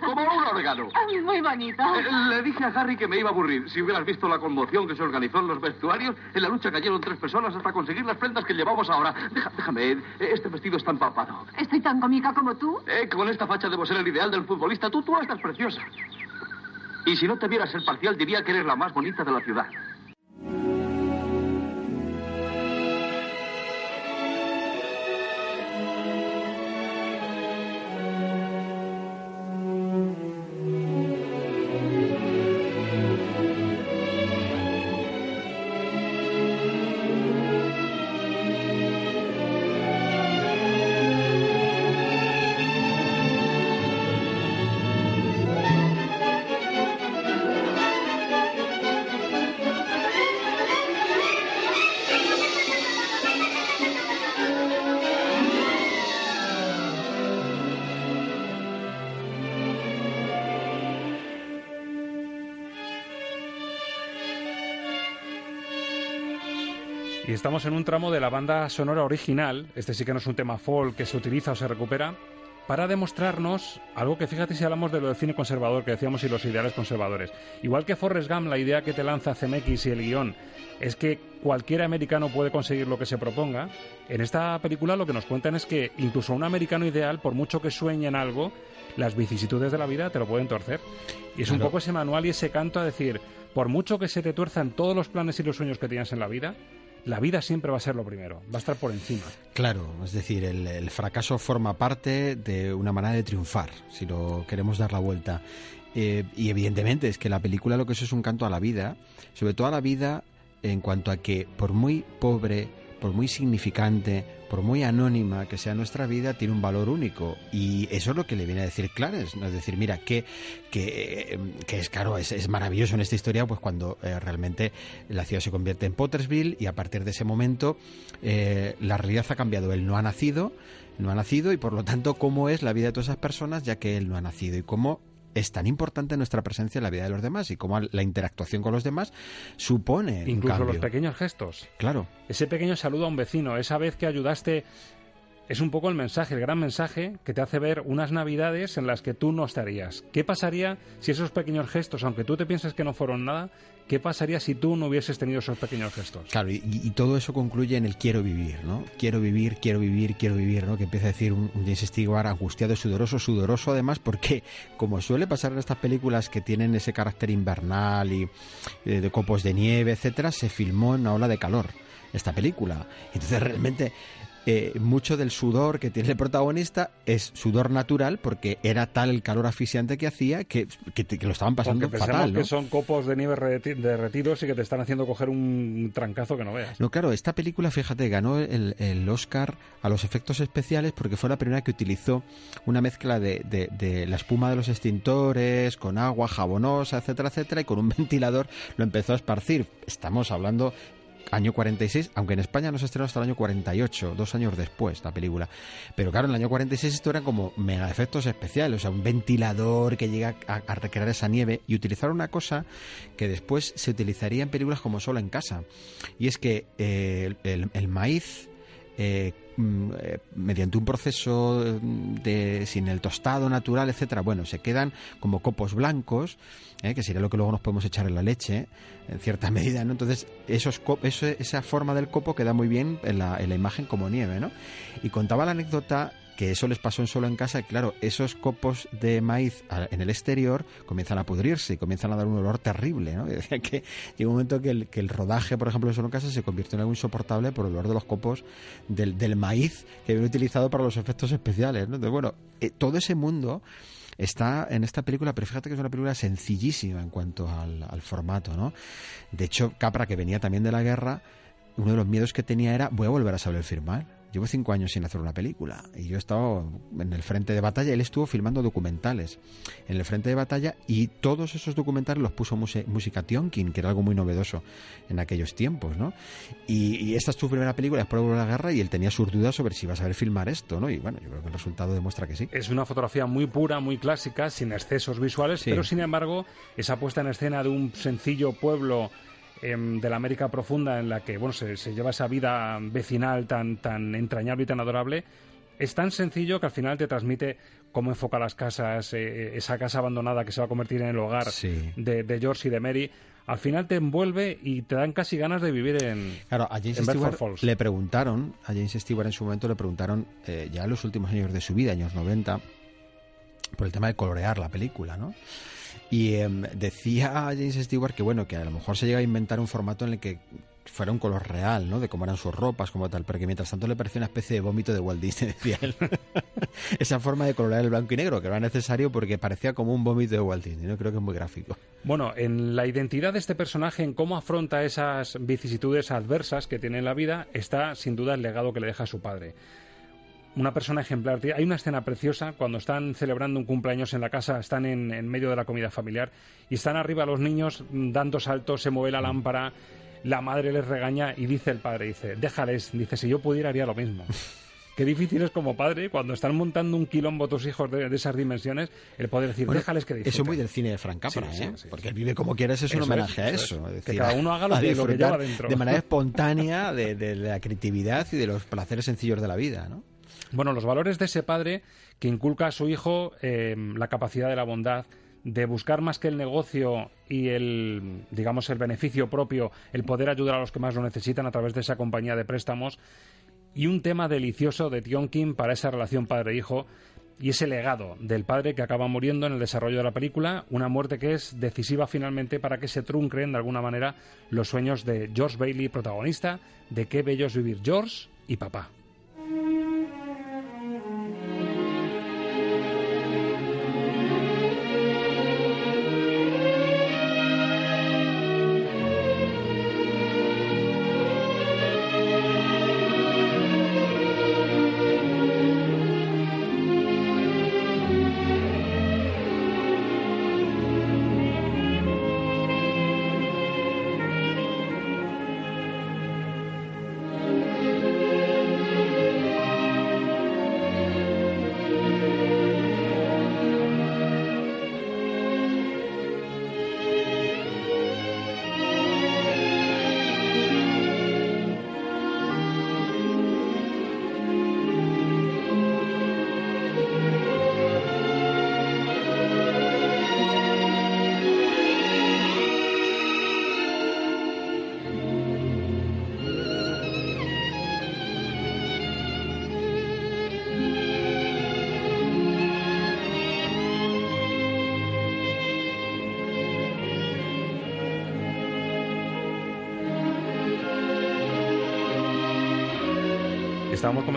como un órgano.
Muy bonito.
Eh, Le dije a Harry que me iba a aburrir. Si hubieras visto la conmoción que se organizó en los vestuarios, en la lucha cayeron tres personas hasta conseguir las prendas que llevamos ahora. Deja- déjame, eh, este vestido está empapado.
Estoy tan cómica como tú.
Eh, con esta facha debo ser el ideal del futbolista. Tú, tú estás preciosa. Y si no te vieras el parcial, diría que eres la más bonita de la ciudad.
Estamos en un tramo de la banda sonora original, este sí que no es un tema folk que se utiliza o se recupera, para demostrarnos algo que fíjate si hablamos de lo del cine conservador que decíamos y los ideales conservadores. Igual que Forrest Gump, la idea que te lanza CMX y el guion es que cualquier americano puede conseguir lo que se proponga, en esta película lo que nos cuentan es que incluso un americano ideal, por mucho que sueñe en algo, las vicisitudes de la vida te lo pueden torcer. Y es un
Claro.
poco ese manual y ese canto a decir, por mucho que se te tuerzan todos los planes y los sueños que tienes en la vida, la vida siempre va a ser lo primero, va a estar por encima.
Claro, es decir, el, fracaso forma parte de una manera de triunfar, si lo queremos dar la vuelta. Eh, y evidentemente es que la película lo que eso es un canto a la vida, sobre todo a la vida en cuanto a que por muy pobre, por muy significante, por muy anónima que sea nuestra vida, tiene un valor único. Y eso es lo que le viene a decir Clarence, ¿no? es decir, mira, que, que, es claro, es, es, maravilloso en esta historia, pues cuando eh, realmente la ciudad se convierte en Pottersville y a partir de ese momento eh, la realidad ha cambiado. Él no ha nacido, no ha nacido y por lo tanto cómo es la vida de todas esas personas ya que él no ha nacido y cómo es tan importante nuestra presencia en la vida de los demás y cómo la interactuación con los demás supone
incluso los pequeños gestos.
Claro.
Ese pequeño saludo a un vecino, esa vez que ayudaste es un poco el mensaje, el gran mensaje que te hace ver unas navidades en las que tú no estarías. ¿Qué pasaría si esos pequeños gestos, aunque tú te pienses que no fueron nada, qué pasaría si tú no hubieses tenido esos pequeños gestos?
Claro, y, y todo eso concluye en el quiero vivir, ¿no? Quiero vivir, quiero vivir, quiero vivir, ¿no? Que empieza a decir un, un James Stewart angustiado, sudoroso, sudoroso además porque, como suele pasar en estas películas que tienen ese carácter invernal y eh, de copos de nieve, etcétera, se filmó en una ola de calor esta película. Entonces realmente eh, mucho del sudor que tiene el protagonista es sudor natural porque era tal el calor asfixiante que hacía que, que, que lo estaban pasando
Porque
fatal. ¿no?
que son copos de nieve derretidos y que te están haciendo coger un trancazo que no veas.
No, claro, esta película, fíjate, ganó el, el Oscar a los efectos especiales porque fue la primera que utilizó una mezcla de, de, de, la espuma de los extintores con agua jabonosa, etcétera, etcétera, y con un [laughs] ventilador lo empezó a esparcir. Estamos hablando año 46, aunque en España no se estrenó hasta el año 48, dos años después la película. Pero claro, en el año 46 esto eran como mega efectos especiales, o sea, un ventilador que llega a, a recrear esa nieve y utilizar una cosa que después se utilizaría en películas como Solo en casa. Y es que eh, el, el, maíz eh, mediante un proceso de sin el tostado natural, etcétera, bueno, se quedan como copos blancos, ¿eh? que sería lo que luego nos podemos echar en la leche, en cierta [laughs] medida, ¿no? Entonces, esos eso, esa forma del copo queda muy bien en la, en la imagen como nieve, ¿no? Y contaba la anécdota que eso les pasó en solo en casa, y claro, esos copos de maíz en el exterior comienzan a pudrirse y comienzan a dar un olor terrible, ¿no? [laughs] Decía que llega un momento que el, rodaje, por ejemplo, de solo en casa se convirtió en algo insoportable por el olor de los copos del, maíz que habían utilizado para los efectos especiales, ¿no? Entonces, bueno, eh, todo ese mundo está en esta película, pero fíjate que es una película sencillísima en cuanto al, al formato, ¿no? De hecho, Capra, que venía también de la guerra, uno de los miedos que tenía era, voy a volver a saber filmar Llevo cinco años sin hacer una película y yo he estado en el frente de batalla. Él estuvo filmando documentales en el frente de batalla y todos esos documentales los puso música Tionkin, que era algo muy novedoso en aquellos tiempos, ¿no? Y, y esta es tu primera película después de la guerra y él tenía sus dudas sobre si iba a saber filmar esto, ¿no? Y bueno, yo creo que el resultado demuestra que sí.
Es una fotografía muy pura, muy clásica, sin excesos visuales, sí. pero sin embargo, esa puesta en escena de un sencillo pueblo de la América profunda en la que bueno se, se, lleva esa vida vecinal tan tan entrañable y tan adorable es tan sencillo que al final te transmite cómo enfoca las casas eh, esa casa abandonada que se va a convertir en el hogar
sí.
de, de, George y de Mary. Al final te envuelve y te dan casi ganas de vivir en
claro a James Stewart le preguntaron a James Stewart en su momento le preguntaron eh, ya en los últimos años de su vida años 90 por el tema de colorear la película no y eh, decía James Stewart que bueno, que a lo mejor se llega a inventar un formato en el que fuera un color real, ¿no? De cómo eran sus ropas, como tal, pero que mientras tanto le parecía una especie de vómito de Walt Disney. [laughs] [laughs] Esa forma de colorear el blanco y negro, que no era necesario porque parecía como un vómito de Walt Disney, ¿no? Creo que es muy gráfico.
Bueno, en la identidad de este personaje, en cómo afronta esas vicisitudes adversas que tiene en la vida, está sin duda el legado que le deja su padre una persona ejemplar. Hay una escena preciosa cuando están celebrando un cumpleaños en la casa, están en, en, medio de la comida familiar y están arriba los niños dando saltos, se mueve la lámpara, la madre les regaña y dice el padre, dice, déjales, dice, si yo pudiera haría lo mismo. [laughs] Qué difícil es como padre, cuando están montando un quilombo tus hijos de, de esas dimensiones, el poder decir, bueno, déjales que disfruten.
Eso es muy del cine de Frank Capra,
sí,
¿eh?
Sí, sí,
Porque vive como quieres es un
eso
homenaje
es,
a eso.
eso.
Es
que cada uno haga lo, que, lo que lleva dentro.
De manera [laughs] espontánea de, de, de la creatividad y de los placeres sencillos de la vida, ¿no?
Bueno, los valores de ese padre que inculca a su hijo eh, la capacidad de la bondad, de buscar más que el negocio y el, digamos, el beneficio propio, el poder ayudar a los que más lo necesitan a través de esa compañía de préstamos, y un tema delicioso de Tionkin para esa relación padre-hijo y ese legado del padre que acaba muriendo en el desarrollo de la película, una muerte que es decisiva finalmente para que se truncren de alguna manera los sueños de George Bailey, protagonista de Qué bello es vivir George y papá.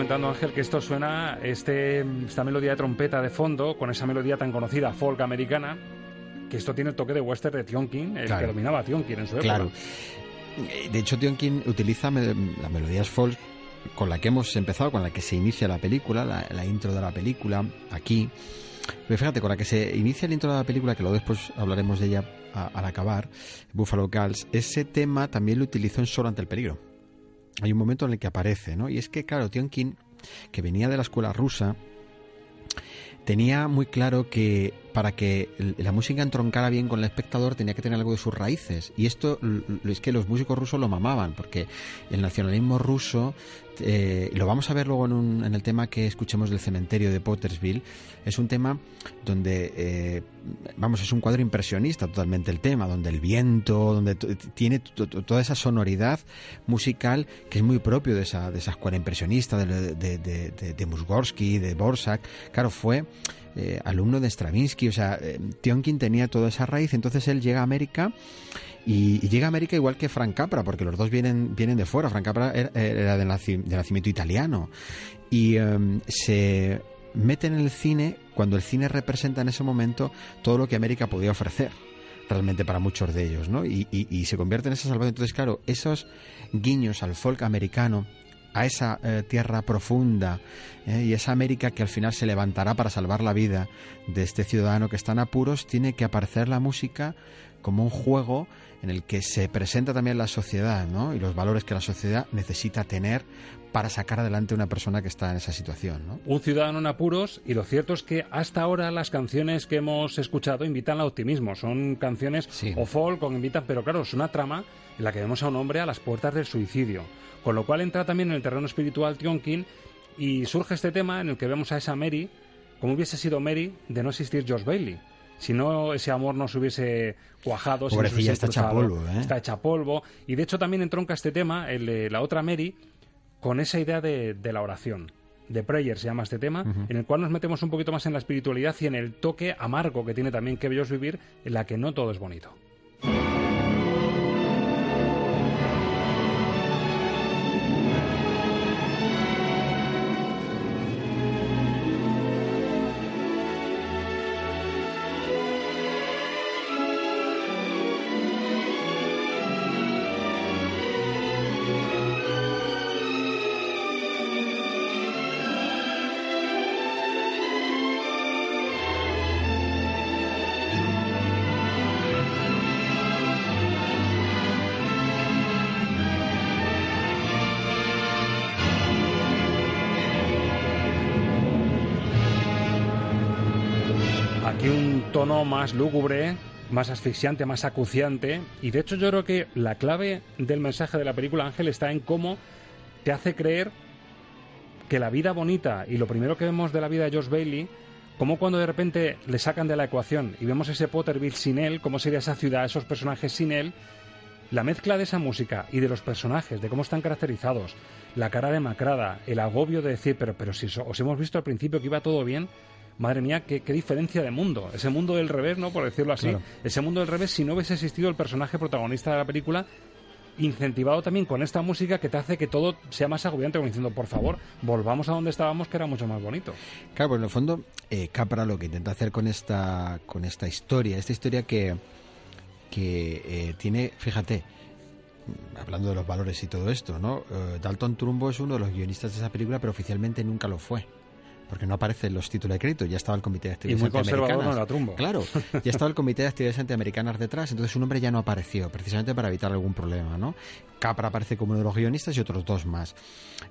Comentando, Ángel, que esto suena, este, esta melodía de trompeta de fondo, con esa melodía tan conocida, folk americana, que esto tiene el toque de western de Tionkin, el
Claro.
que dominaba Tionkin en su época.
Claro. De hecho, Tionkin utiliza las melodías folk con la que hemos empezado, con la que se inicia la película, la, la intro de la película, aquí. Pero fíjate, con la que se inicia el intro de la película, que luego después hablaremos de ella a- al acabar, Buffalo Girls, ese tema también lo utilizó en Solo ante el peligro. Hay un momento en el que aparece, ¿no? Y es que, claro, Tionkin, que venía de la escuela rusa, tenía muy claro que para que la música entroncara bien con el espectador tenía que tener algo de sus raíces. Y esto es que los músicos rusos lo mamaban, porque el nacionalismo ruso, eh, lo vamos a ver luego en, un- en el tema que escuchemos del cementerio de Pottersville, es un tema donde, eh, vamos, es un cuadro impresionista totalmente el tema, donde el viento, donde tiene toda esa sonoridad musical que es muy propio de esa, de esa escuela impresionista, de, de, de, de- Mussorgsky, de Borsak. Claro, fue eh, alumno de Stravinsky, o sea, eh, Tionkin tenía toda esa raíz, entonces él llega a América y, llega a América igual que Frank Capra, porque los dos vienen, vienen de fuera. Frank Capra era, era de, naci- de nacimiento italiano y em, se mete en el cine cuando el cine representa en ese momento todo lo que América podía ofrecer realmente para muchos de ellos, ¿no? Y, se convierte en esa salvación. Entonces, claro, esos guiños al folk americano, a esa eh, tierra profunda eh, y esa América que al final se levantará para salvar la vida de este ciudadano que está en apuros, tiene que aparecer la música como un juego en el que se presenta también la sociedad ¿no? y los valores que la sociedad necesita tener para sacar adelante a una persona que está en esa situación. ¿no?
Un ciudadano en apuros y lo cierto es que hasta ahora las canciones que hemos escuchado invitan al optimismo. Son canciones o folk o invitan, pero claro, es una trama en la que vemos a un hombre a las puertas del suicidio. Con lo cual entra también en el terreno espiritual Tionkin y surge este tema en el que vemos a esa Mary, como hubiese sido Mary de no existir Josh Bailey. Si no, ese amor no se hubiese cuajado. no se
Pobrecilla,
hubiese
está hecha polvo, ¿eh?
Está hecha polvo. Y de hecho también entronca este tema, el la otra Mary, con esa idea de, de la oración. The Prayer se llama este tema, en el cual nos metemos un poquito más en la espiritualidad y en el toque amargo que tiene también Que Bellos Vivir, en la que no todo es bonito. Más lúgubre, más asfixiante, más acuciante. Y de hecho yo creo que la clave del mensaje de la película Ángel está en cómo te hace creer que la vida bonita y lo primero que vemos de la vida de Josh Bailey, como cuando de repente le sacan de la ecuación y vemos ese Potterville sin él, cómo sería esa ciudad, esos personajes sin él, la mezcla de esa música y de los personajes, de cómo están caracterizados, la cara demacrada, el agobio de decir, pero, pero si os hemos visto al principio que iba todo bien, madre mía, qué, qué diferencia de mundo. Ese mundo del revés, ¿no? Por decirlo así.
Claro.
Ese mundo del revés, si no hubiese existido el personaje protagonista de la película, incentivado también con esta música que te hace que todo sea más agobiante, como diciendo, por favor, volvamos a donde estábamos, que era mucho más bonito.
Claro, pues en el fondo, eh, Capra lo que intenta hacer con esta, con esta historia, esta historia que, que eh, tiene, fíjate, hablando de los valores y todo esto, ¿no? Eh, Dalton Trumbo es uno de los guionistas de esa película, pero oficialmente nunca lo fue. Porque no aparece en los títulos de crédito, ya estaba el Comité de Actividades
muy conservador
Antiamericanas.
era Trumbo.
Claro, [laughs] ya estaba el Comité de Actividades Antiamericanas detrás, entonces su nombre ya no apareció, precisamente para evitar algún problema, ¿no? Capra aparece como uno de los guionistas y otros dos más.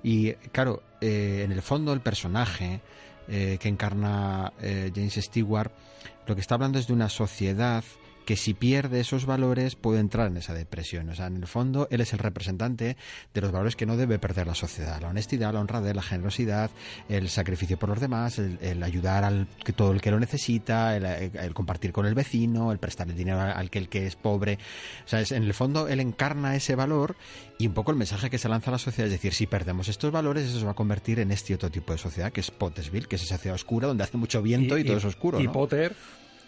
Y claro, eh, en el fondo el personaje eh, que encarna eh, James Stewart, lo que está hablando es de una sociedad que si pierde esos valores puede entrar en esa depresión. O sea, en el fondo él es el representante de los valores que no debe perder la sociedad. La honestidad, la honradez, la generosidad, el sacrificio por los demás, el, el ayudar al que todo el que lo necesita, el, el compartir con el vecino, el prestar el dinero al que el que es pobre. O sea, es- en el fondo él encarna ese valor y un poco el mensaje que se lanza a la sociedad es decir, si perdemos estos valores, eso se va a convertir en este otro tipo de sociedad que es Pottersville, que es esa ciudad oscura donde hace mucho viento y, todo es oscuro.
Y
¿no?
Potter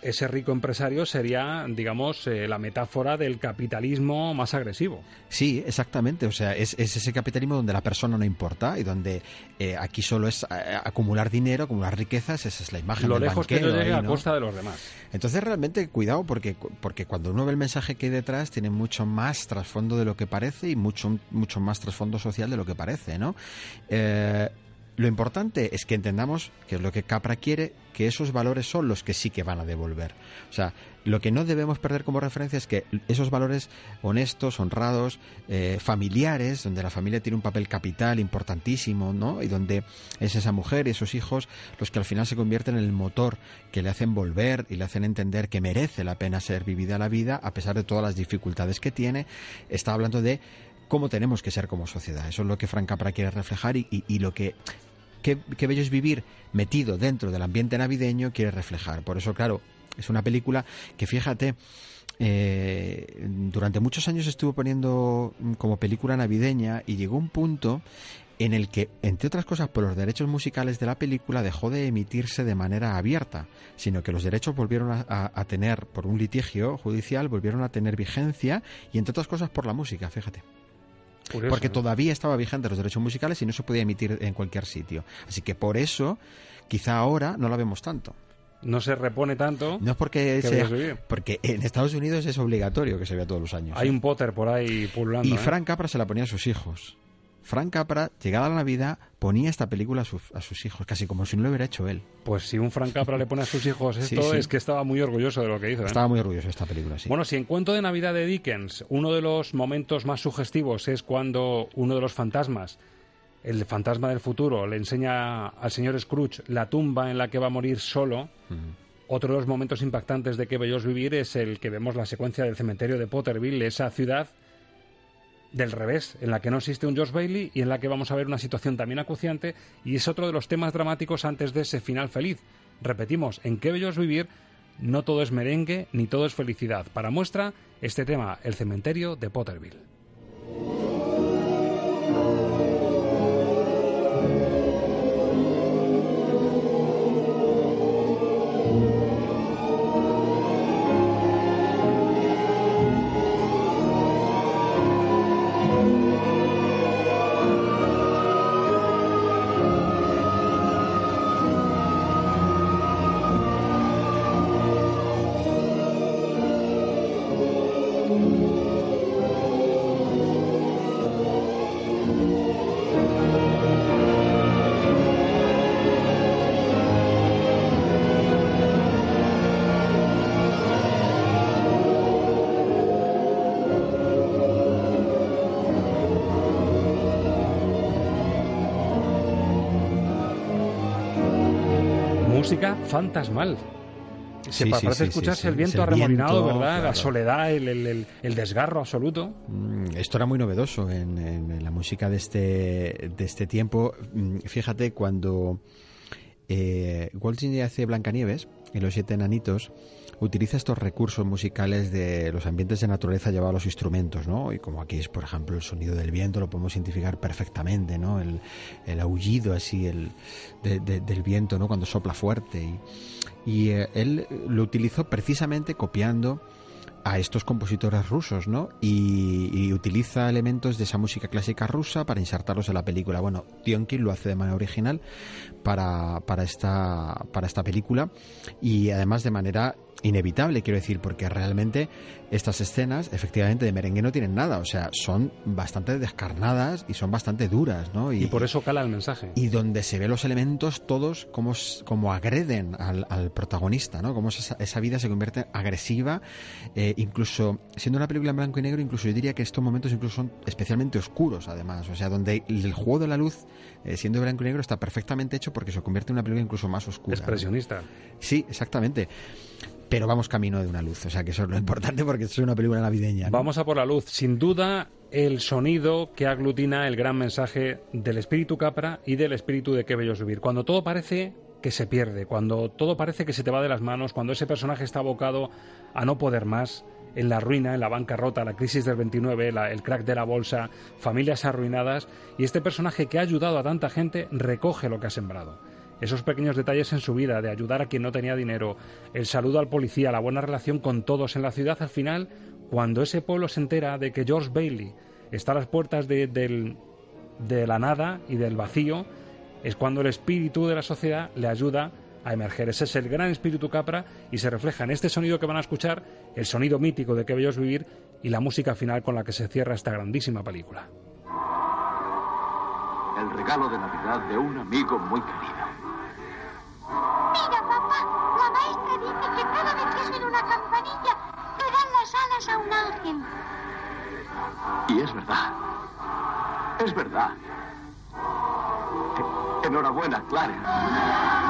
ese rico empresario sería, digamos, eh, la metáfora del capitalismo más agresivo.
Sí, exactamente. O sea, es, ese capitalismo donde la persona no importa y donde eh, aquí solo es eh, acumular dinero, acumular riquezas. Esa es la imagen
Lo
del
lejos que
banquero
no llegue
ahí,
a
¿no?
costa de los demás.
Entonces realmente cuidado porque, porque cuando uno ve el mensaje que hay detrás tiene mucho más trasfondo de lo que parece y mucho, mucho más trasfondo social de lo que parece, ¿no? Eh, lo importante es que entendamos, que es lo que Capra quiere, que esos valores son los que sí que van a devolver. O sea, lo que no debemos perder como referencia es que esos valores honestos, honrados, eh, familiares, donde la familia tiene un papel capital importantísimo, ¿no? Y donde es esa mujer y esos hijos los que al final se convierten en el motor que le hacen volver y le hacen entender que merece la pena ser vivida la vida a pesar de todas las dificultades que tiene. Está hablando de cómo tenemos que ser como sociedad. Eso es lo que Frank Capra quiere reflejar y, y- lo que qué, bello es vivir metido dentro del ambiente navideño quiere reflejar. Por eso, claro, es una película que fíjate, eh, durante muchos años estuvo poniendo como película navideña y llegó un punto en el que, entre otras cosas, por los derechos musicales de la película dejó de emitirse de manera abierta, sino que los derechos volvieron a tener, por un litigio judicial, volvieron a tener vigencia y, entre otras cosas, por la música, fíjate.
Curioso,
Porque
¿no?
todavía estaba vigente los derechos musicales y no se podía emitir en cualquier sitio. Así que por eso, quizá ahora no la vemos tanto.
No se repone tanto.
No es porque
que
sea, porque en Estados Unidos es obligatorio que se vea todos los años.
Hay
¿eh?
un Potter por ahí pululando.
Y
¿eh?
Frank Capra se la ponía a sus hijos. Frank Capra, llegada la Navidad, ponía esta película a, sus- a sus hijos, casi como si no lo hubiera hecho él.
Pues si un Frank Capra le pone a sus hijos esto,
sí.
es que estaba muy orgulloso de lo que hizo. ¿eh?
Estaba muy orgulloso de esta película, sí.
Bueno, si en Cuento de Navidad de Dickens, uno de los momentos más sugestivos es cuando uno de los fantasmas, el fantasma del futuro, le enseña al señor Scrooge la tumba en la que va a morir solo. Otro de los momentos impactantes de Que Bellos Vivir es el que vemos la secuencia del cementerio de Potterville, esa ciudad del revés, en la que no existe un George Bailey y en la que vamos a ver una situación también acuciante y es otro de los temas dramáticos antes de ese final feliz. Repetimos, en Qué bello es vivir, no todo es merengue ni todo es felicidad. Para muestra, este tema, el cementerio de Potterville. Música fantasmal. Se
Sí,
parece
sí,
escucharse
sí,
el viento arremolinado, ¿verdad? La soledad, el, el- el- el desgarro absoluto.
Mm, Esto era muy novedoso en, en- en la música de este, de este tiempo. Mm, Fíjate, cuando eh, Walt Disney hace Blancanieves, en Los Siete Enanitos, utiliza estos recursos musicales de los ambientes de naturaleza llevados a los instrumentos, ¿no? Y como aquí es, por ejemplo, el sonido del viento, lo podemos identificar perfectamente, ¿no? El, el aullido así el, de- de- del viento, ¿no? Cuando sopla fuerte. Y, y, eh, él lo utilizó precisamente copiando a estos compositores rusos, ¿no? Y, y utiliza elementos de esa música clásica rusa para insertarlos en la película. Bueno, Tionkin lo hace de manera original para, para, esta, para esta película y además de manera inevitable, quiero decir, porque realmente estas escenas, efectivamente, de merengue no tienen nada, o sea, son bastante descarnadas y son bastante duras, ¿no?
Y por eso cala el mensaje.
y donde se ve los elementos todos como, como agreden al, al protagonista, ¿no? Como esa, esa vida se convierte agresiva, eh, incluso siendo una película en blanco y negro, incluso yo diría que estos momentos incluso son especialmente oscuros, además, o sea, donde el juego de la luz, eh, siendo blanco y negro, está perfectamente hecho porque se convierte en una película incluso más oscura. ¿no?
Expresionista.
Sí, exactamente. Pero vamos camino de una luz, o sea, que eso es lo importante porque es una película navideña. ¿no?
Vamos a por la luz. Sin duda, el sonido que aglutina el gran mensaje del espíritu Capra y del espíritu de Qué bello vivir. Cuando todo parece que se pierde, cuando todo parece que se te va de las manos, cuando ese personaje está abocado a no poder más, en la ruina, en la bancarrota, la crisis del 29, la- el crack de la bolsa, familias arruinadas, y este personaje que ha ayudado a tanta gente recoge lo que ha sembrado. esos pequeños detalles en su vida, de ayudar a quien no tenía dinero, el saludo al policía, la buena relación con todos en la ciudad, al final, cuando ese pueblo se entera de que George Bailey está a las puertas de, de la nada y del vacío, es cuando el espíritu de la sociedad le ayuda a emerger. Ese es el gran espíritu Capra y se refleja en este sonido que van a escuchar, el sonido mítico de Que Bellos Vivir y la música final con la que se cierra esta grandísima película.
El regalo de Navidad de un amigo muy querido.
Mira, papá, la maestra dice que cada vez que suena una campanilla, le dan las alas a un ángel.
Y es verdad. Es verdad. Enhorabuena, Clara.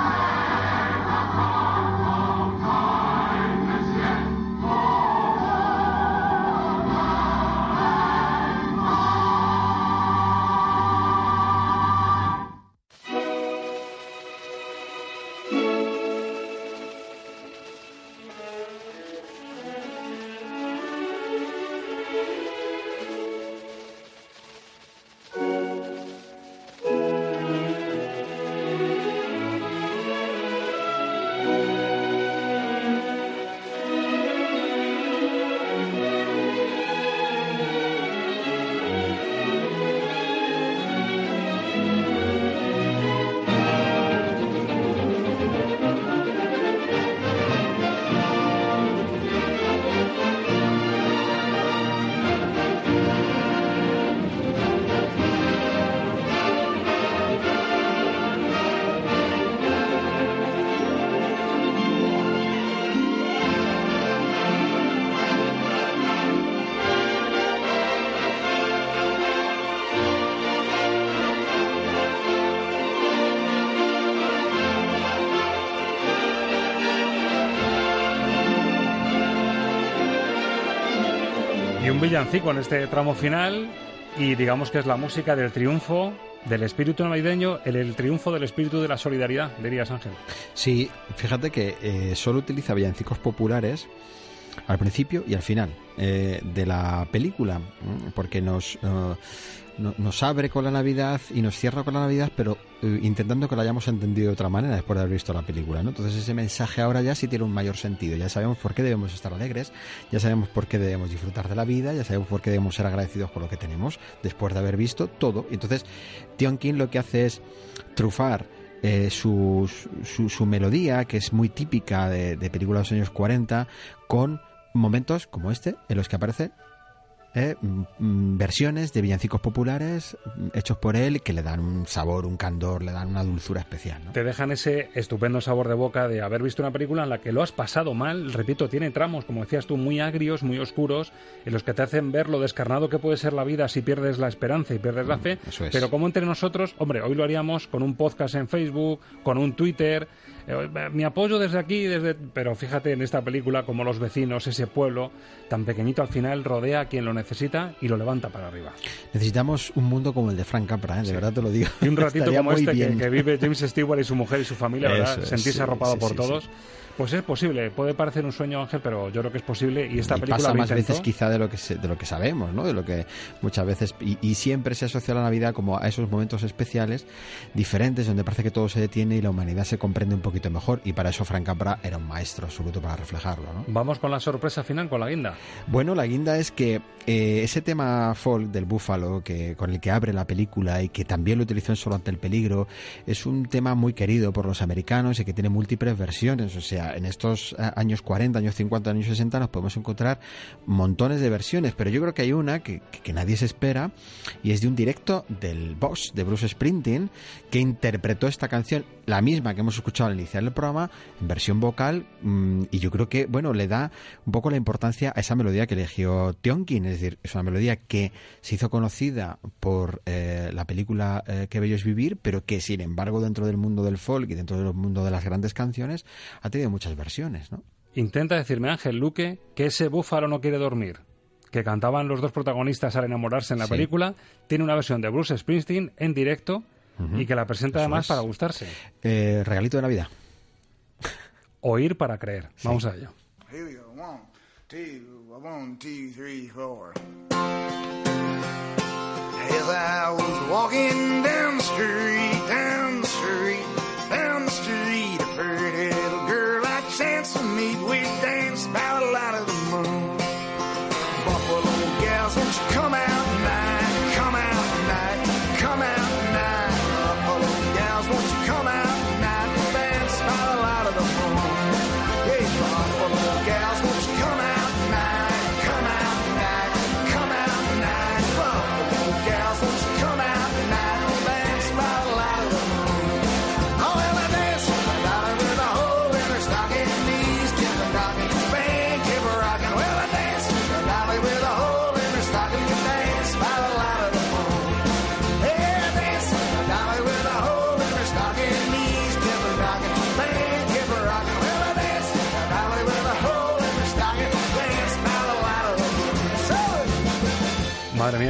Villancico en este tramo final y digamos que es la música del triunfo del espíritu navideño, el, triunfo del espíritu de la solidaridad, dirías Ángel.
Sí, fíjate que eh, solo utiliza villancicos populares al principio y al final eh, de la película, porque nos, uh, nos abre con la Navidad y nos cierra con la Navidad, pero intentando que lo hayamos entendido de otra manera después de haber visto la película. ¿no? Entonces ese mensaje ahora ya sí tiene un mayor sentido. Ya sabemos por qué debemos estar alegres, ya sabemos por qué debemos disfrutar de la vida, ya sabemos por qué debemos ser agradecidos con lo que tenemos después de haber visto todo. Entonces King lo que hace es trufar eh, su, su, su, melodía, que es muy típica de, de películas de los años 40, con momentos como este, en los que aparece eh, versiones de villancicos populares hechos por él que le dan un sabor, un candor, le dan una dulzura especial. ¿no?
Te dejan ese estupendo sabor de boca de haber visto una película en la que lo has pasado mal. Repito, tiene tramos, como decías tú, muy agrios, muy oscuros, en los que te hacen ver lo descarnado que puede ser la vida si pierdes la esperanza y pierdes la fe.
Eso es.
Pero como entre nosotros, hombre, hoy lo haríamos con un podcast en Facebook, con un Twitter. Eh, mi apoyo desde aquí, desde... pero fíjate en esta película como los vecinos, ese pueblo tan pequeñito al final rodea a quien lo necesita y lo levanta para arriba.
Necesitamos un mundo como el de Frank Capra, ¿eh? de verdad te lo digo.
Y un ratito [laughs]
Estaría
como este que, que vive James Stewart y su mujer y su familia, ¿verdad?
Eso
sentirse
sí,
arropado
sí,
por
sí,
todos. Pues es posible, puede parecer un sueño Ángel, pero yo creo que es posible y esta
y
película
pasa más
intentó.
veces quizá de lo que de lo que sabemos, ¿no? De lo que muchas veces y, y siempre se asocia la Navidad como a esos momentos especiales diferentes donde parece que todo se detiene y la humanidad se comprende un poquito mejor y para eso Frank Capra era un maestro absoluto para reflejarlo, ¿no?
Vamos con la sorpresa final, con la guinda.
Bueno, la guinda es que eh, ese tema folk del búfalo, que con el que abre la película y que también lo utilizó en Solo ante el peligro, es un tema muy querido por los americanos y que tiene múltiples versiones. O sea, en estos eh, años 40, años 50, años 60 nos podemos encontrar montones de versiones, pero yo creo que hay una que, que- nadie se espera y es de un directo del Boss, de Bruce Springsteen, que interpretó esta canción, la misma que hemos escuchado al iniciar el programa, en versión vocal, mm, y yo creo que, bueno, le da un poco la importancia a esa melodía que eligió Tionkin, es decir, es una melodía que se hizo conocida por eh, la película eh, Qué bello es vivir, pero que sin embargo dentro del mundo del folk y dentro del mundo de las grandes canciones ha tenido muchas versiones, ¿no?
Intenta decirme Ángel Luque que ese búfalo no quiere dormir, que cantaban los dos protagonistas al enamorarse en la
Sí.
película, tiene una versión de Bruce Springsteen en directo
Ujú.
y que la presenta
Eso
además
es.
para gustarse.
Eh, regalito de Navidad. [laughs]
Oír para creer. Vamos a ello.
Here we go. One, two, one, two, three, four. As I was walking down the street, down the street, down the
Madre
chance to meet, we dance by the light of the moon. Buffalo gals, won't you come out?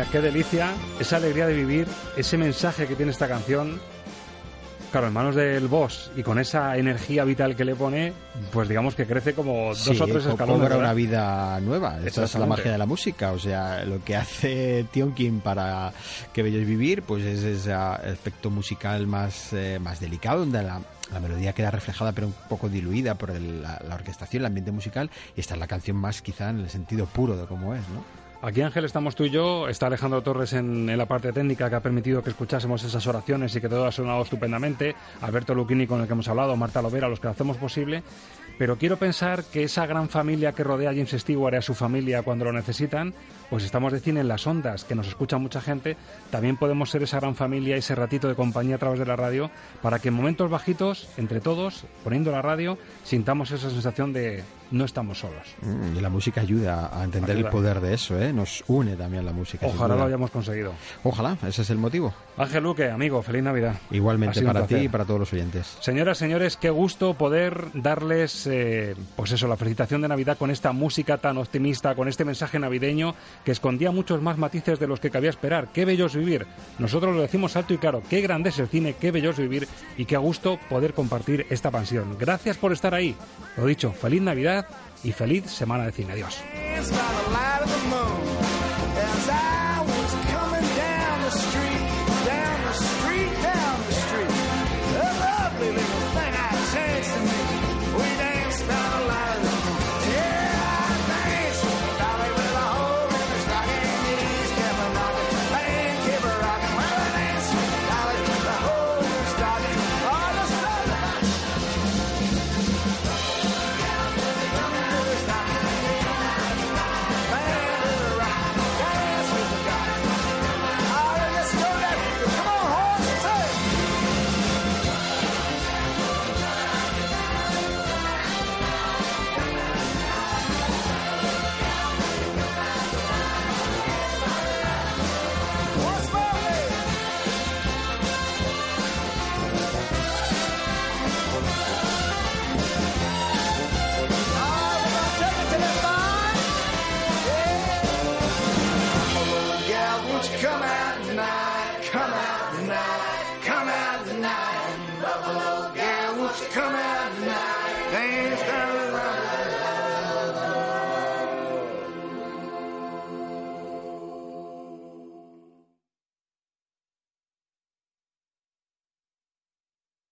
Mía, qué delicia, esa alegría de vivir, ese mensaje que tiene esta canción. Claro, en manos del boss y con esa energía vital que le pone, pues digamos que crece como dos
Sí,
o tres escalones.
cobra una vida nueva. Esa es la magia de la música. O sea, lo que hace Tionkin para Que Bello es Vivir, pues es ese aspecto musical más, eh, más delicado, donde la, la melodía queda reflejada pero un poco diluida por el- la, la orquestación, el ambiente musical. Y esta es la canción más quizá en el sentido puro de cómo es, ¿no?
Aquí Ángel estamos tú y yo, está Alejandro Torres en, la parte técnica que ha permitido que escuchásemos esas oraciones y que todo ha sonado estupendamente, Alberto Luquini con el que hemos hablado, Marta Lovera, los que lo hacemos posible, pero quiero pensar que esa gran familia que rodea a James Stewart y a su familia cuando lo necesitan, pues estamos de cine en las ondas, que nos escucha mucha gente, también podemos ser esa gran familia, ese ratito de compañía a través de la radio, para que en momentos bajitos, entre todos, poniendo la radio, sintamos esa sensación de no estamos solos.
Mm, Y la música ayuda a entender
Ayuda.
el poder de eso, ¿eh? Nos une también la música.
Ojalá lo hayamos conseguido.
Ojalá, ese es el motivo.
Ángel Luque, amigo, feliz Navidad.
Igualmente para ti y para todos los oyentes.
Señoras, señores, qué gusto poder darles, eh, pues eso, la felicitación de Navidad con esta música tan optimista, con este mensaje navideño que escondía muchos más matices de los que cabía esperar. Qué bello es vivir. Nosotros lo decimos alto y claro. Qué grande es el cine, qué bello es vivir y qué gusto poder compartir esta pasión. Gracias por estar ahí. Lo dicho, feliz Navidad y feliz Semana de Cine. Adiós.